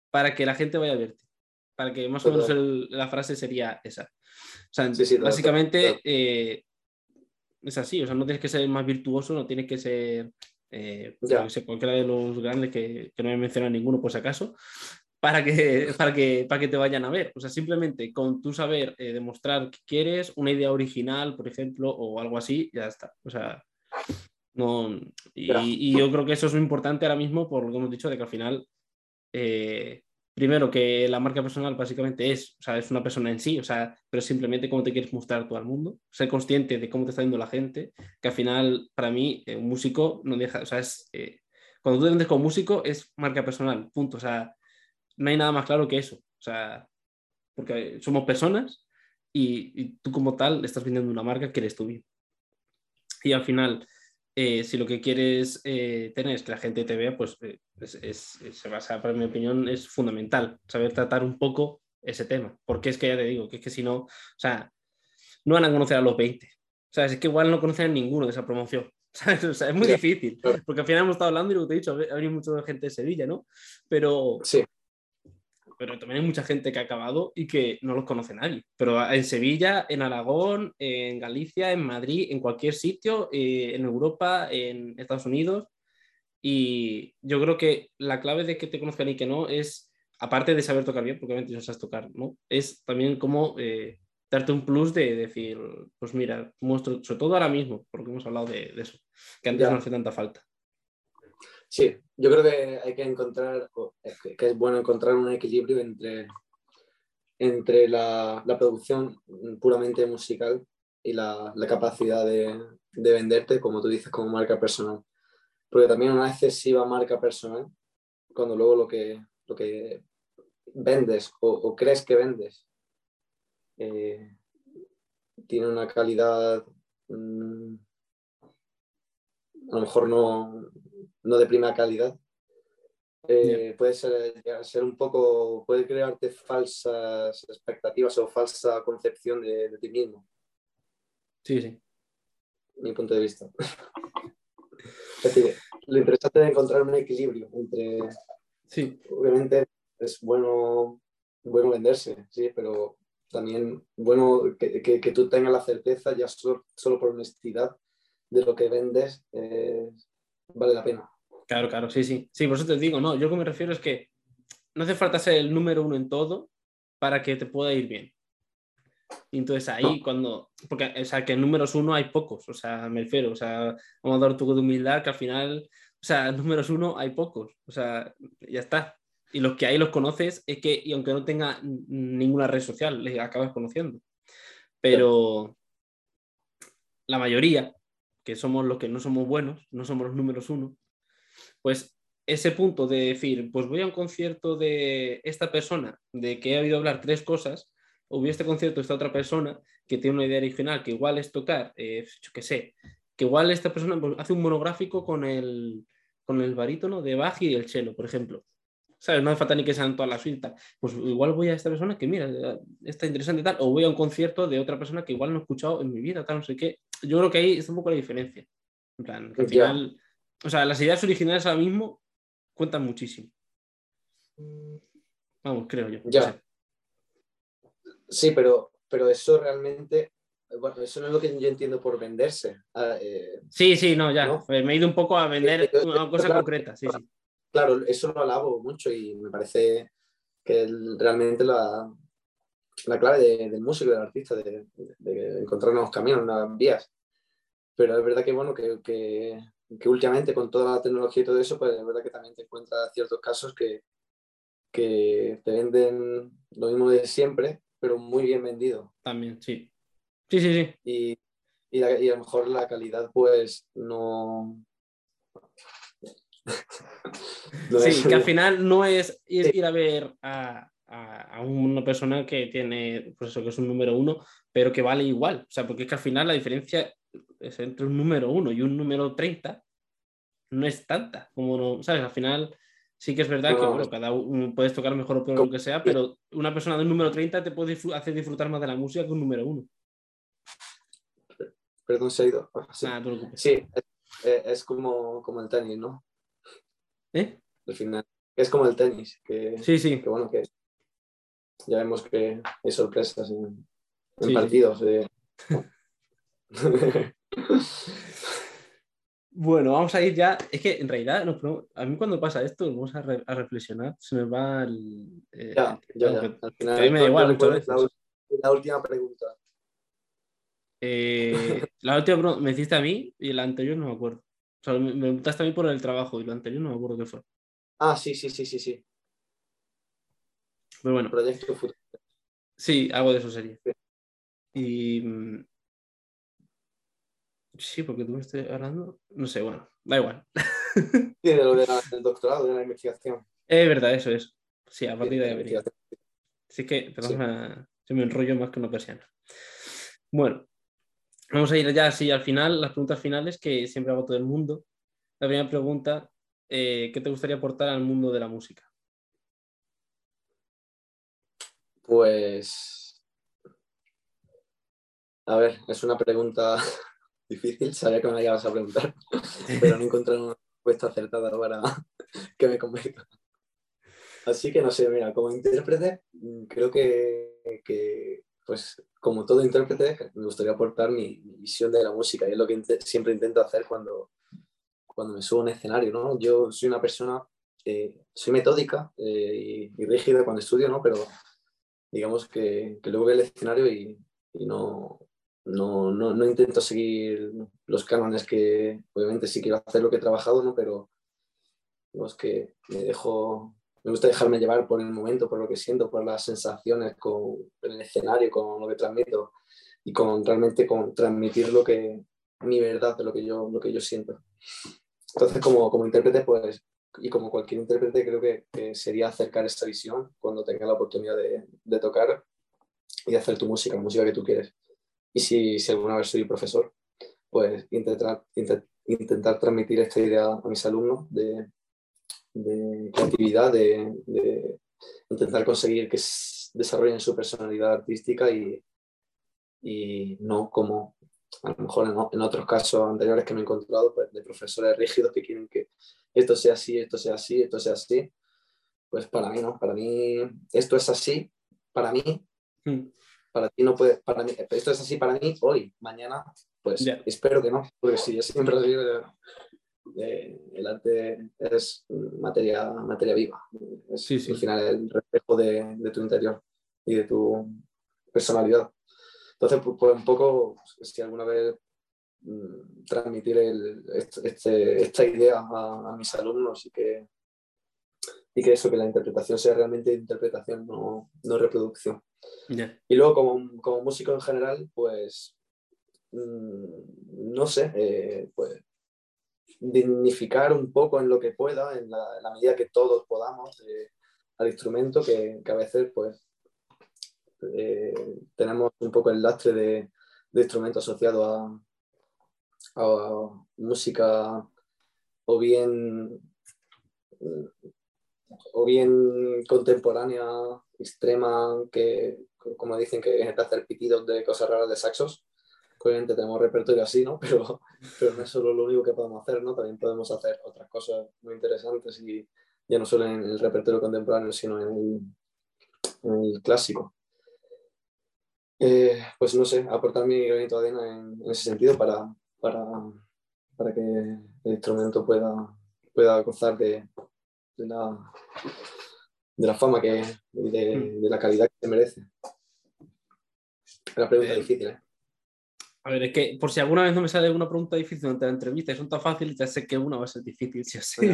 para que la gente vaya a verte. Para que más o menos la frase sería esa. O sea, básicamente eh, es así, o sea, no tienes que ser más virtuoso, no tienes que ser eh, cualquiera de los grandes que, que no me menciona ninguno por si acaso, para que, para, que, para que te vayan a ver. O sea, simplemente con tu saber eh, demostrar que quieres una idea original, por ejemplo, o algo así, ya está. O sea, no. Y, y yo creo que eso es muy importante ahora mismo por lo que hemos dicho, de que al final eh, primero que la marca personal básicamente es, o sea, es una persona en sí, o sea, pero simplemente cómo te quieres mostrar todo al mundo, ser consciente de cómo te está viendo la gente, que al final, para mí, eh, un músico no deja, o sea, es, eh, cuando tú te vendes como músico es marca personal, punto, o sea, no hay nada más claro que eso, o sea, porque somos personas y, tú como tal estás vendiendo una marca que eres tú mismo. Y al final, eh, si lo que quieres tener es que la gente te vea, pues es, se basa, para mi opinión, es fundamental saber tratar un poco ese tema. Porque es que ya te digo, que es que si no, o sea, no van a conocer a los 20. O sea, es que igual no conocen a ninguno de esa promoción. O sea, es muy difícil, porque al final hemos estado hablando y lo que te he dicho, ha venido mucha gente de Sevilla, ¿no? Pero, sí pero también hay mucha gente que ha acabado y que no los conoce nadie. Pero en Sevilla, en Aragón, en Galicia, en Madrid, en cualquier sitio, eh, en Europa, en Estados Unidos. Y yo creo que la clave de que te conozcan y que no es, aparte de saber tocar bien, porque obviamente no sabes tocar, ¿no? Es también como eh, darte un plus de decir, pues mira, muestro, sobre todo ahora mismo, porque hemos hablado de, eso, que antes no hace tanta falta. Sí, yo creo que hay que encontrar, que es bueno encontrar un equilibrio entre, entre la, producción puramente musical y la, capacidad de, venderte, como tú dices, como marca personal. Porque también una excesiva marca personal, cuando luego lo que, lo que vendes o, crees que vendes eh, tiene una calidad mm, a lo mejor no, no de primera calidad, eh, puede ser, ser un poco, puede crearte falsas expectativas o falsa concepción de, ti mismo. Sí, sí. Mi punto de vista. es decir, lo interesante es encontrar un equilibrio entre. Sí. Obviamente es bueno, bueno venderse, sí, pero también bueno que, que, tú tengas la certeza ya solo, solo por honestidad de lo que vendes eh, vale la pena. Claro, claro, sí, sí. Sí, por eso te digo, no, yo lo que me refiero es que no hace falta ser el número uno en todo para que te pueda ir bien. Y entonces ahí cuando, porque, o sea, que en números uno hay pocos, o sea, me refiero, o sea, vamos a dar un poco de humildad que al final, o sea, en números uno hay pocos, o sea, ya está. Y los que hay los conoces es que, y aunque no tenga ninguna red social, les acabas conociendo. Pero la mayoría, que somos los que no somos buenos, no somos los números uno, pues ese punto de decir, pues voy a un concierto de esta persona, de que he oído hablar tres cosas, o voy a este concierto de esta otra persona que tiene una idea original, que igual es tocar, eh, yo qué sé, que igual esta persona pues, hace un monográfico con el, con el barítono de Bach y el cello, por ejemplo. ¿Sabes? No hace falta ni que sean todas las suitas. Pues igual voy a esta persona que, mira, está interesante tal, o voy a un concierto de otra persona que igual no he escuchado en mi vida, tal, no sé qué. Yo creo que ahí está un poco la diferencia. En plan, al final, o sea, las ideas originales ahora mismo cuentan muchísimo. Vamos, creo yo. Ya. Sí, pero, pero eso realmente, bueno, eso no es lo que yo entiendo por venderse. Ah, eh, sí, sí, no, ya. Me he ido un poco a vender eh, una cosa concreta, sí, sí claro, eso lo alabo mucho y me parece que realmente la, la clave del músico, del artista, de, encontrar nuevos caminos, nuevas vías. Pero es verdad que, bueno, que, que, últimamente con toda la tecnología y todo eso, pues es verdad que también te encuentras ciertos casos que, que te venden lo mismo de siempre, pero muy bien vendido. También, sí. Sí, sí, sí. Y, y, la- y a lo mejor la calidad, pues, no. no Sí, es- que al final no es ir, a ver a, a- a una persona que tiene, pues eso, que es un número uno, pero que vale igual. O sea, porque es que al final la diferencia es entre un número uno y un número 30 no es tanta. Como no, ¿sabes? Al final sí que es verdad que No. bueno, cada uno puedes tocar mejor o peor lo que sea, pero una persona de un número 30 te puede hacer disfrutar más de la música que un número uno. Perdón, se ha ido. Ah, Sí, Nada, no te preocupes. Sí, es, es como, como el tenis, ¿no? ¿Eh? Al final. Es como el tenis, que, Sí, sí. que bueno, que ya vemos que hay sorpresas en, en Sí, sí. partidos. Bueno, vamos a ir ya. Es que en realidad, ponemos- a mí cuando pasa esto, vamos a, re- a reflexionar, se me va el. eh, ya, ya, Al final, a mí me da igual muchas la, veces. la última pregunta. eh, la última pregunta me hiciste a mí y la anterior no me acuerdo. O sea, me, preguntaste a mí por el trabajo y lo anterior no me acuerdo qué fue. Ah, sí, sí, sí, sí, sí. Pero bueno, Proyecto futuro. sí, algo de eso sería. Sí. Y. Sí, porque tú me estás hablando. No sé, bueno, da igual. De lo de del doctorado, de la investigación. Es verdad, eso es. Sí, a partir de ahí la venía. investigación. Así que perdón, Sí. se me enrollo más que una persiana. Bueno, vamos a ir ya así al final, las preguntas finales que siempre hago todo el mundo. La primera pregunta, eh, ¿qué te gustaría aportar al mundo de la música? Pues. A ver, es una pregunta difícil, sabía que me la ibas a preguntar, pero no encontré una respuesta acertada para que me convenzca. Así que no sé, mira, como intérprete, mm, creo que, que, pues, como todo intérprete, me gustaría aportar mi, visión de la música y es lo que siempre intento hacer cuando, cuando me subo a un escenario, ¿no? Yo soy una persona, eh, soy metódica eh, y, rígida cuando estudio, ¿no? Pero digamos que, que luego veo el escenario y no, no, no, no intento seguir los cánones que obviamente sí quiero hacer lo que he trabajado, ¿no? Pero digamos que me dejo, me gusta dejarme llevar por el momento, por lo que siento, por las sensaciones con el escenario, con lo que transmito y con realmente con transmitir lo que, mi verdad, lo que yo, lo que yo siento. Entonces, como, como intérprete, pues, y como cualquier intérprete, creo que, que sería acercar esta visión cuando tenga la oportunidad de, de tocar y de hacer tu música, la música que tú quieres. Y si, si alguna vez soy profesor, pues intentar, intent- intentar transmitir esta idea a mis alumnos de, de creatividad, de, de intentar conseguir que desarrollen su personalidad artística y, y no como a lo mejor en, en otros casos anteriores que me he encontrado, pues de profesores rígidos que quieren que esto sea así, esto sea así, esto sea así. Pues para mí no, para mí esto es así, para mí Hmm. Para ti no puede, para mí, esto es así para mí hoy, mañana, pues Ya. espero que no, porque si yo siempre eh, el arte es materia, materia viva, es Sí, sí. al final el reflejo de, de tu interior y de tu personalidad. Entonces, pues, pues, un poco, si alguna vez mm, transmitir el- este- este- esta idea a, a mis alumnos y que, y que eso, que la interpretación sea realmente interpretación, no, no reproducción. Y luego, como, como músico en general, pues, mm, no sé, eh, pues, dignificar un poco en lo que pueda, en la, en la medida que todos podamos, eh, al instrumento, que, que a veces, pues, eh, tenemos un poco el lastre de, de instrumento asociado a, a música o bien o bien contemporánea, extrema, que como dicen que es de hacer pitidos de cosas raras de saxos. Obviamente tenemos repertorio así, ¿no? Pero, pero no es solo lo único que podemos hacer, ¿no? También podemos hacer otras cosas muy interesantes y ya no solo en el repertorio contemporáneo, sino en el, en el clásico. Eh, pues no sé, aportar mi granito de arena en, en ese sentido para, para, para que el instrumento pueda, pueda gozar de, de la, de la fama que, y de, de la calidad que se merece. Una pregunta Eh, difícil, ¿eh? A ver, es que por si alguna vez no me sale una pregunta difícil durante la entrevista y son tan fáciles, ya sé que una va a ser difícil, sí o sí.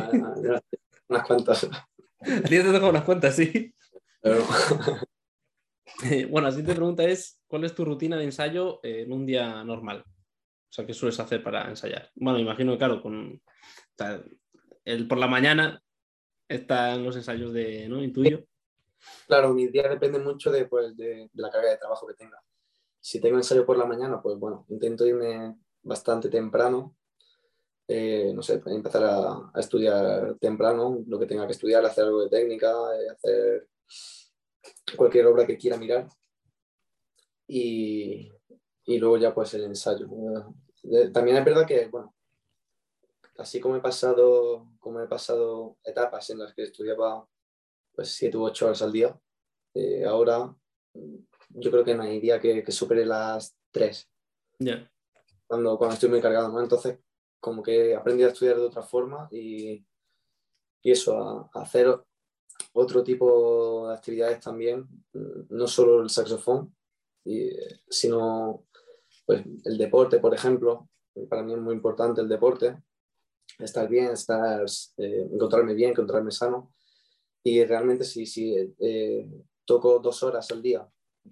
Unas cuantas. Te toca unas cuantas, sí. bueno, la siguiente pregunta es, ¿cuál es tu rutina de ensayo en un día normal? O sea, ¿qué sueles hacer para ensayar? Bueno, imagino que, claro, con, el, por la mañana están los ensayos de, ¿no? Intuyo. Claro, mi día depende mucho de, pues, de, la carga de trabajo que tenga. Si tengo ensayo por la mañana, pues bueno, intento irme bastante temprano. Eh, no sé, empezar a, estudiar temprano lo que tenga que estudiar, hacer algo de técnica, eh, hacer cualquier obra que quiera mirar. Y, y luego ya pues el ensayo. Eh, también es verdad que, bueno, así como he pasado, como he pasado etapas en las que estudiaba pues siete u ocho horas al día. Eh, ahora mm, yo creo que no hay día que, que supere las tres. Cuando, cuando estoy muy cargado, ¿no? Entonces, como que he aprendido a estudiar de otra forma y, y eso, a, hacer otro tipo de actividades también, mm, no solo el saxofón, y, sino pues, el deporte, por ejemplo. Para mí es muy importante el deporte, estar bien, estar, eh, encontrarme bien, encontrarme sano. Y realmente si, si eh, toco dos horas al día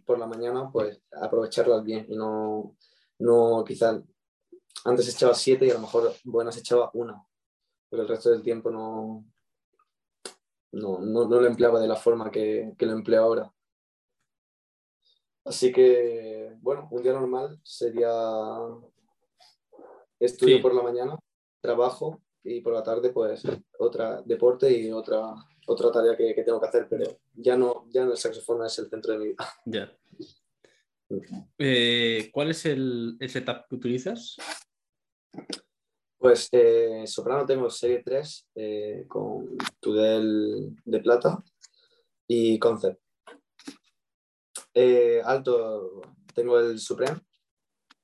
por la mañana, pues aprovecharlas bien y no, no quizás antes echaba siete y a lo mejor buenas echaba una, porque el resto del tiempo no, no, no, lo empleaba de la forma que, que, lo empleo ahora. Así que, bueno, un día normal sería estudio por la mañana, trabajo y por la tarde pues otra deporte y otra, otra tarea que, tengo que hacer, pero ya no, ya no el saxofón es el centro de mi vida. Ya. Eh, ¿Cuál es el, setup que utilizas? Pues eh, soprano tengo serie 3 eh, con Tudel de plata y concept. alto tengo el Supreme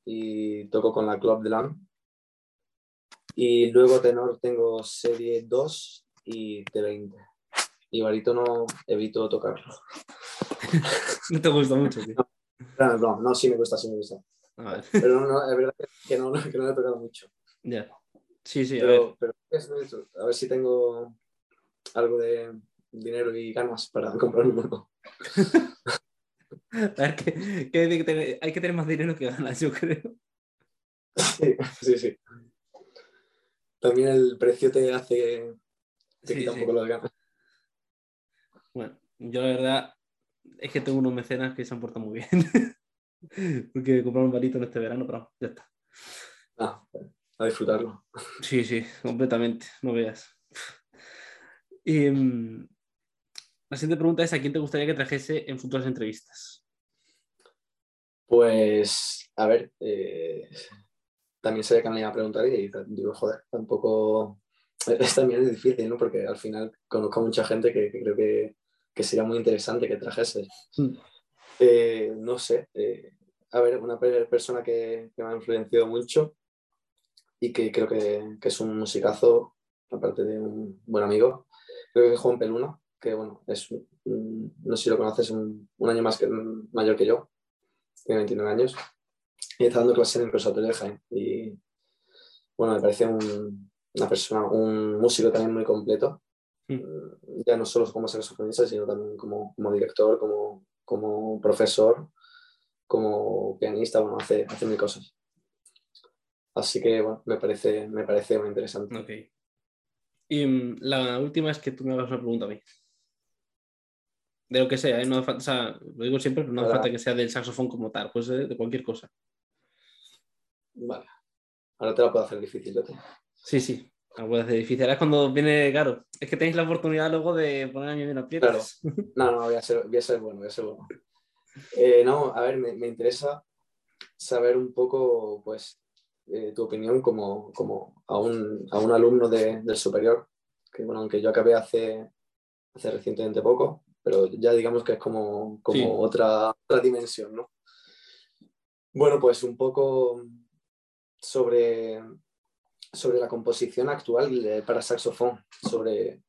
y toco con la Club de Lam y luego tenor tengo serie 2 y T20. Y barítono evito tocarlo. no te gusta mucho, tío. No, no, no, sí me gusta, sí me gusta. Pero no, es verdad que no, que no he tocado mucho. Ya. Sí, sí, a ver. Pero a ver si tengo algo de dinero y ganas para comprar uno. a ver, que, que, hay que tener más dinero que ganas, yo creo. Sí, sí, sí también el precio te hace te quita un poco las ganas. Bueno, yo la verdad es que tengo unos mecenas que se han portado muy bien. Porque compraron un barito en este verano, pero ya está. Ah, a disfrutarlo. Sí, sí, completamente, no veas. Y, mm, la siguiente pregunta es: ¿a quién te gustaría que trajese en futuras entrevistas? Pues, a ver, eh, también se que me iba a preguntar y digo, joder, tampoco es también es difícil, ¿no? Porque al final conozco a mucha gente que, creo que, que, sería muy interesante que trajese. Mm. Eh, no sé, eh, a ver, una persona que, que, me ha influenciado mucho y que creo que, que, es un musicazo, aparte de un buen amigo, creo que es Juan Peluna, que bueno, es, no sé si lo conoces, un, un año más que, mayor que yo, tiene 29 años y está dando clases en el Conservatorio de Jaén. Y bueno, me parece un, una persona, un músico también muy completo, mm. ya no solo como saxofonista, sino también como, como director, como, como profesor, como pianista, bueno, hace, hace mil cosas. Así que, bueno, me parece, me parece muy interesante. Ok. Y mm, la última es que tú me hagas una pregunta a mí. De lo que sea, ¿eh? no o sea, lo digo siempre, pero no hace falta que sea del saxofón como tal, pues de cualquier cosa. Vale. Ahora te la puedo hacer difícil, yo Sí, sí. La puedo hacer difícil. Ahora es cuando viene, claro, es que tenéis la oportunidad luego de poner a mí en piedras. No, no, voy a ser, voy a ser bueno, voy a ser bueno. Eh, no, a ver, me, me, interesa saber un poco, pues, eh, tu opinión como, como a, un, a un alumno de, del superior, que bueno, aunque yo acabé hace, hace recientemente poco, pero ya digamos que es como, como otra, otra dimensión, ¿no? Bueno, pues un poco sobre, sobre la composición actual para saxofón, sobre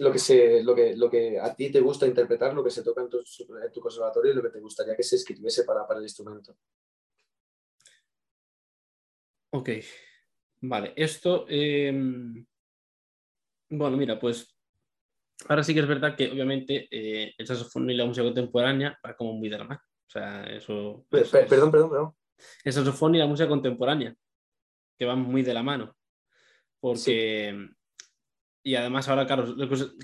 lo que, se, lo, que, lo que a ti te gusta interpretar, lo que se toca en tu, tu conservatorio y lo que te gustaría que se escribiese para, para el instrumento. Ok, vale. Esto, em, bueno, mira, pues Ahora sí que es verdad que obviamente eh, el saxofón y la música contemporánea va como muy de la mano. O sea, eso... perdón, perdón, perdón. El saxofón y la música contemporánea, que van muy de la mano. Porque... Y además ahora, claro,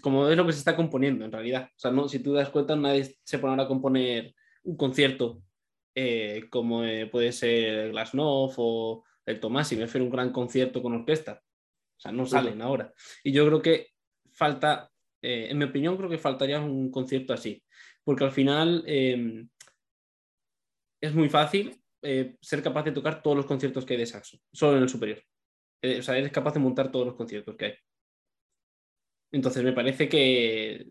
como es lo que se está componiendo en realidad. O sea, no, si tú das cuenta, nadie se pone ahora a componer un concierto eh, como eh, puede ser Glasnow o el Tomás, y me refiero un gran concierto con orquesta. O sea, no salen ahora. Y yo creo que falta, eh, en mi opinión, creo que faltaría un concierto así. Porque al final em, es muy fácil ser capaz de tocar todos los conciertos que hay de saxo, solo en el superior. o sea, eres capaz de montar todos los conciertos que hay. Entonces me parece que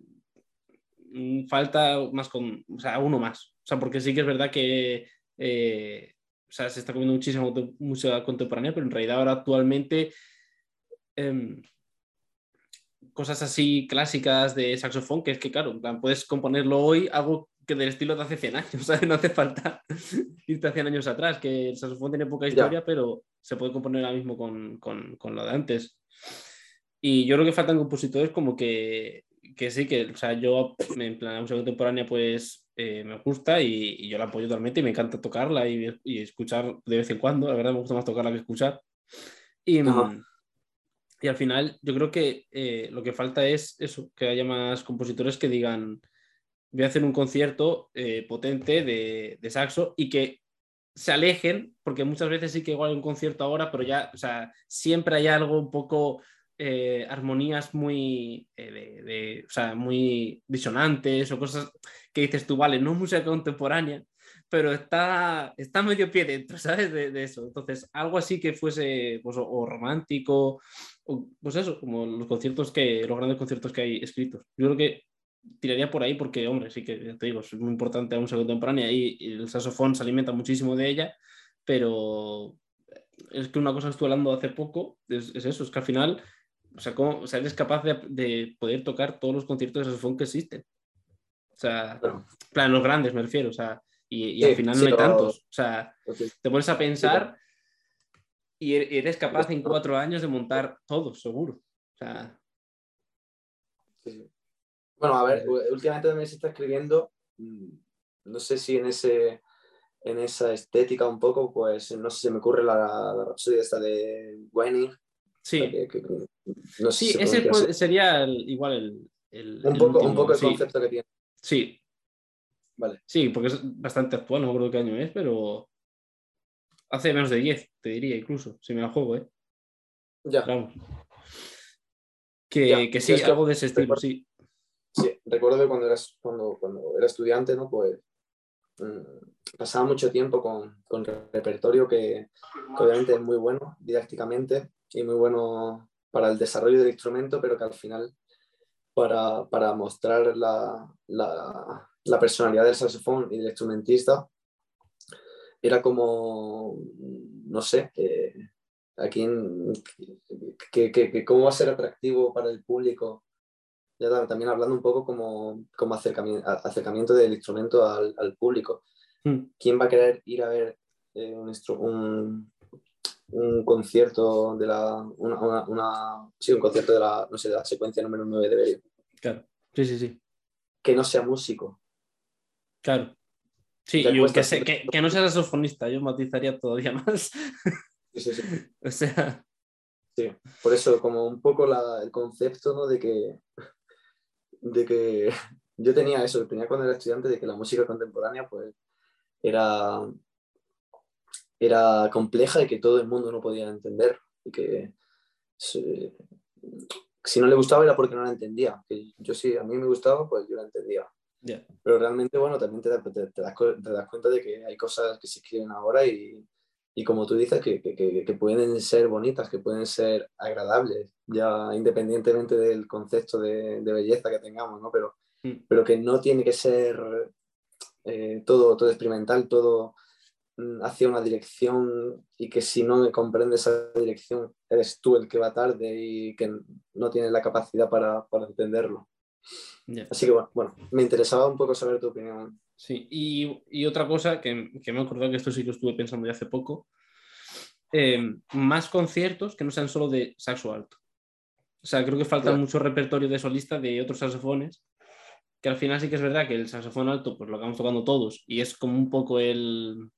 mm, falta más con, o sea, uno más. O sea, porque sí que es verdad que eh, o sea, se está comiendo muchísima música contemporánea, pero en realidad ahora actualmente em, cosas así clásicas de saxofón, que es que, claro, puedes componerlo hoy algo que del estilo de hace 100 años, ¿sabes? No hace falta irte a 100 años atrás, que el saxofón tiene poca historia, pero se puede componer ahora mismo con, con, con lo de antes. Y yo creo que faltan compositores como que, que sí, que, o sea, yo en plan música contemporánea pues eh, me gusta y, yo la apoyo totalmente y me encanta tocarla y, y, escuchar de vez en cuando, la verdad me gusta más tocarla que escuchar. Y, y al final yo creo que eh, lo que falta es eso, que haya más compositores que digan, voy a hacer un concierto eh, potente de, de saxo y que se alejen, porque muchas veces sí que igual hay un concierto ahora, pero ya, o sea, siempre hay algo un poco eh, armonías muy, eh, muy disonantes o cosas que dices tú, vale, no es música contemporánea, pero está, está medio pie dentro, ¿sabes? De, eso. Entonces, algo así que fuese pues, o, romántico, o, pues eso, como los conciertos que, los grandes conciertos que hay escritos. Yo creo que tiraría por ahí porque, hombre, sí que te digo, es muy importante música contemporánea y, el saxofón se alimenta muchísimo de ella, pero es que una cosa que estuve hablando hace poco es, es eso, es que al final o sea, ¿cómo, o sea, eres capaz de, poder tocar todos los conciertos de saxofón que existen. O sea, plan, los grandes me refiero, o sea, y, al final no hay tantos. O sea, te pones a pensar y er, eres capaz en cuatro años de montar todos, seguro. O sea... Bueno, a ver, últimamente también se está escribiendo, mm, no sé si en ese en esa estética un poco, pues no sé, si me ocurre la, la esta de Winning, Sí. sí, ese sería igual el, un, poco, un, poco, el concepto que tiene. Sí. Vale. Sí, porque es bastante actual, no me acuerdo qué año es, pero hace menos de 10, te diría incluso, si me la juego, ¿eh? Ya. Que, que sí, algo de ese estilo, sí. Sí, recuerdo cuando, eras, cuando, cuando era estudiante, ¿no? Pues mm, pasaba mucho tiempo con, con repertorio que, obviamente es muy bueno didácticamente, y muy bueno para el desarrollo del instrumento, pero que al final para, para mostrar la, la, personalidad del saxofón y del instrumentista era como, no sé, eh, aquí que, que, cómo va a ser atractivo para el público. Ya también hablando un poco como, como acercamiento, acercamiento del instrumento al, al público. Hmm. ¿Quién va a querer ir a ver eh, un, un, un concierto de la. Una, una, sí, un concierto de la, no sé, de la secuencia número 9 de Berio. Claro, sí, sí, sí. Que no sea músico. Claro. Sí, y que, que, que, no sea saxofonista, yo matizaría todavía más. Sí, sí, sí. o sea. Sí, por eso, como un poco la, el concepto, ¿no? De que. De que yo tenía eso, tenía cuando era estudiante, de que la música contemporánea, pues, era era compleja y que todo el mundo no podía entender y que si, no le gustaba era porque no la entendía. Que yo sí, a mí me gustaba, pues yo la entendía. Pero realmente, bueno, también te, te, das, cuenta de que hay cosas que se escriben ahora y, y como tú dices, que, que, que, pueden ser bonitas, que pueden ser agradables, ya independientemente del concepto de, de belleza que tengamos, ¿no? Pero, mm. pero que no tiene que ser eh, todo, todo experimental, todo Mm, hacia una dirección y que si no comprendes esa dirección eres tú el que va tarde y que no tienes la capacidad para, para entenderlo. Así que bueno, me interesaba un poco saber tu opinión. Sí, y, y otra cosa que, que, me he acordado que esto sí lo estuve pensando ya hace poco, eh, más conciertos que no sean solo de saxo alto. O sea, creo que falta Claro. mucho repertorio de solista de otros saxofones, que al final sí que es verdad que el saxofón alto, pues lo acabamos tocando todos, y es como un poco el,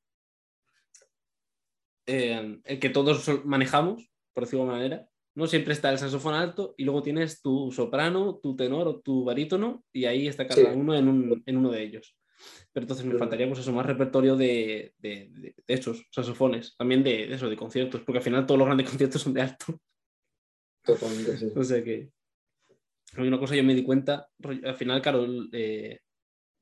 eh, el que todos manejamos, por decirlo de alguna manera. No siempre está el saxofón alto y luego tienes tu soprano, tu tenor o tu barítono y ahí está cada Sí. uno en, un- en uno de ellos. Pero entonces me faltaría pues eso, más repertorio de, de, de- de esos saxofones, también de, eso, de conciertos, porque al final todos los grandes conciertos son de alto. Totalmente, sí. O sea que hay una cosa yo me di cuenta, al final, claro, eh,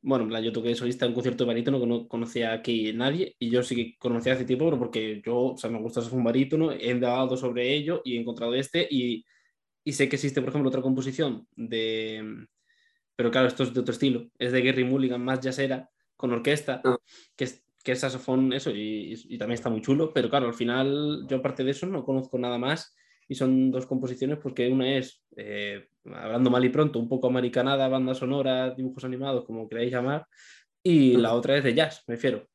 bueno, en plan, yo toqué solista en un concierto de barítono que no conocía aquí nadie y yo sí que conocía hace tiempo, pero porque yo, o sea, me gusta un barítono, he indagado sobre ello y he encontrado este y, y sé que existe, por ejemplo, otra composición de, pero claro, esto es de otro estilo, es de Gary Mulligan, más jazzera, con orquesta, Ah. que es que es saxofón, eso, y, y también está muy chulo, pero claro, al final yo aparte de eso no conozco nada más y son dos composiciones porque una es, eh, hablando mal y pronto, un poco americanada, banda sonora, dibujos animados, como queráis llamar, y la otra es de jazz, me refiero.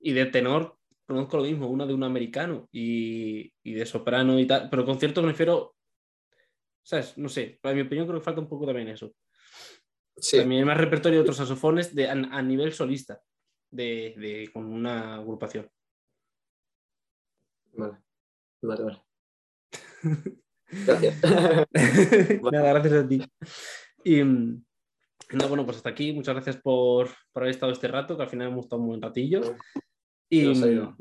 Y de tenor conozco lo mismo, una de un americano y, y de soprano y tal, pero concierto me refiero, ¿sabes? No sé, en mi opinión creo que falta un poco también eso. Sí, También más repertorio de otros saxofones de, a, a nivel solista, de, de- con una agrupación. vale. Vale, vale. Gracias. Nada, gracias a ti. Y mm, nada, bueno, pues hasta aquí. Muchas gracias por, por haber estado este rato, que al final hemos estado un buen ratillo. Y, ha ido.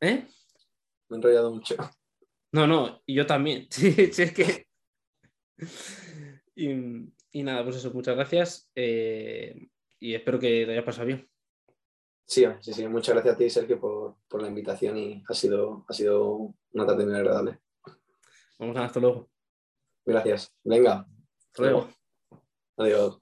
¿eh? Me he enrollado mucho. No, no, y yo también. Sí, sí, es que. Y, y nada, pues eso, muchas gracias. eh, y espero que te haya pasado bien. Sí, sí, sí. Muchas gracias a ti, Sergio, por, por la invitación y ha sido, ha sido una tarde muy agradable. Vamos a hasta luego. Gracias. Venga. Hasta luego. Adiós.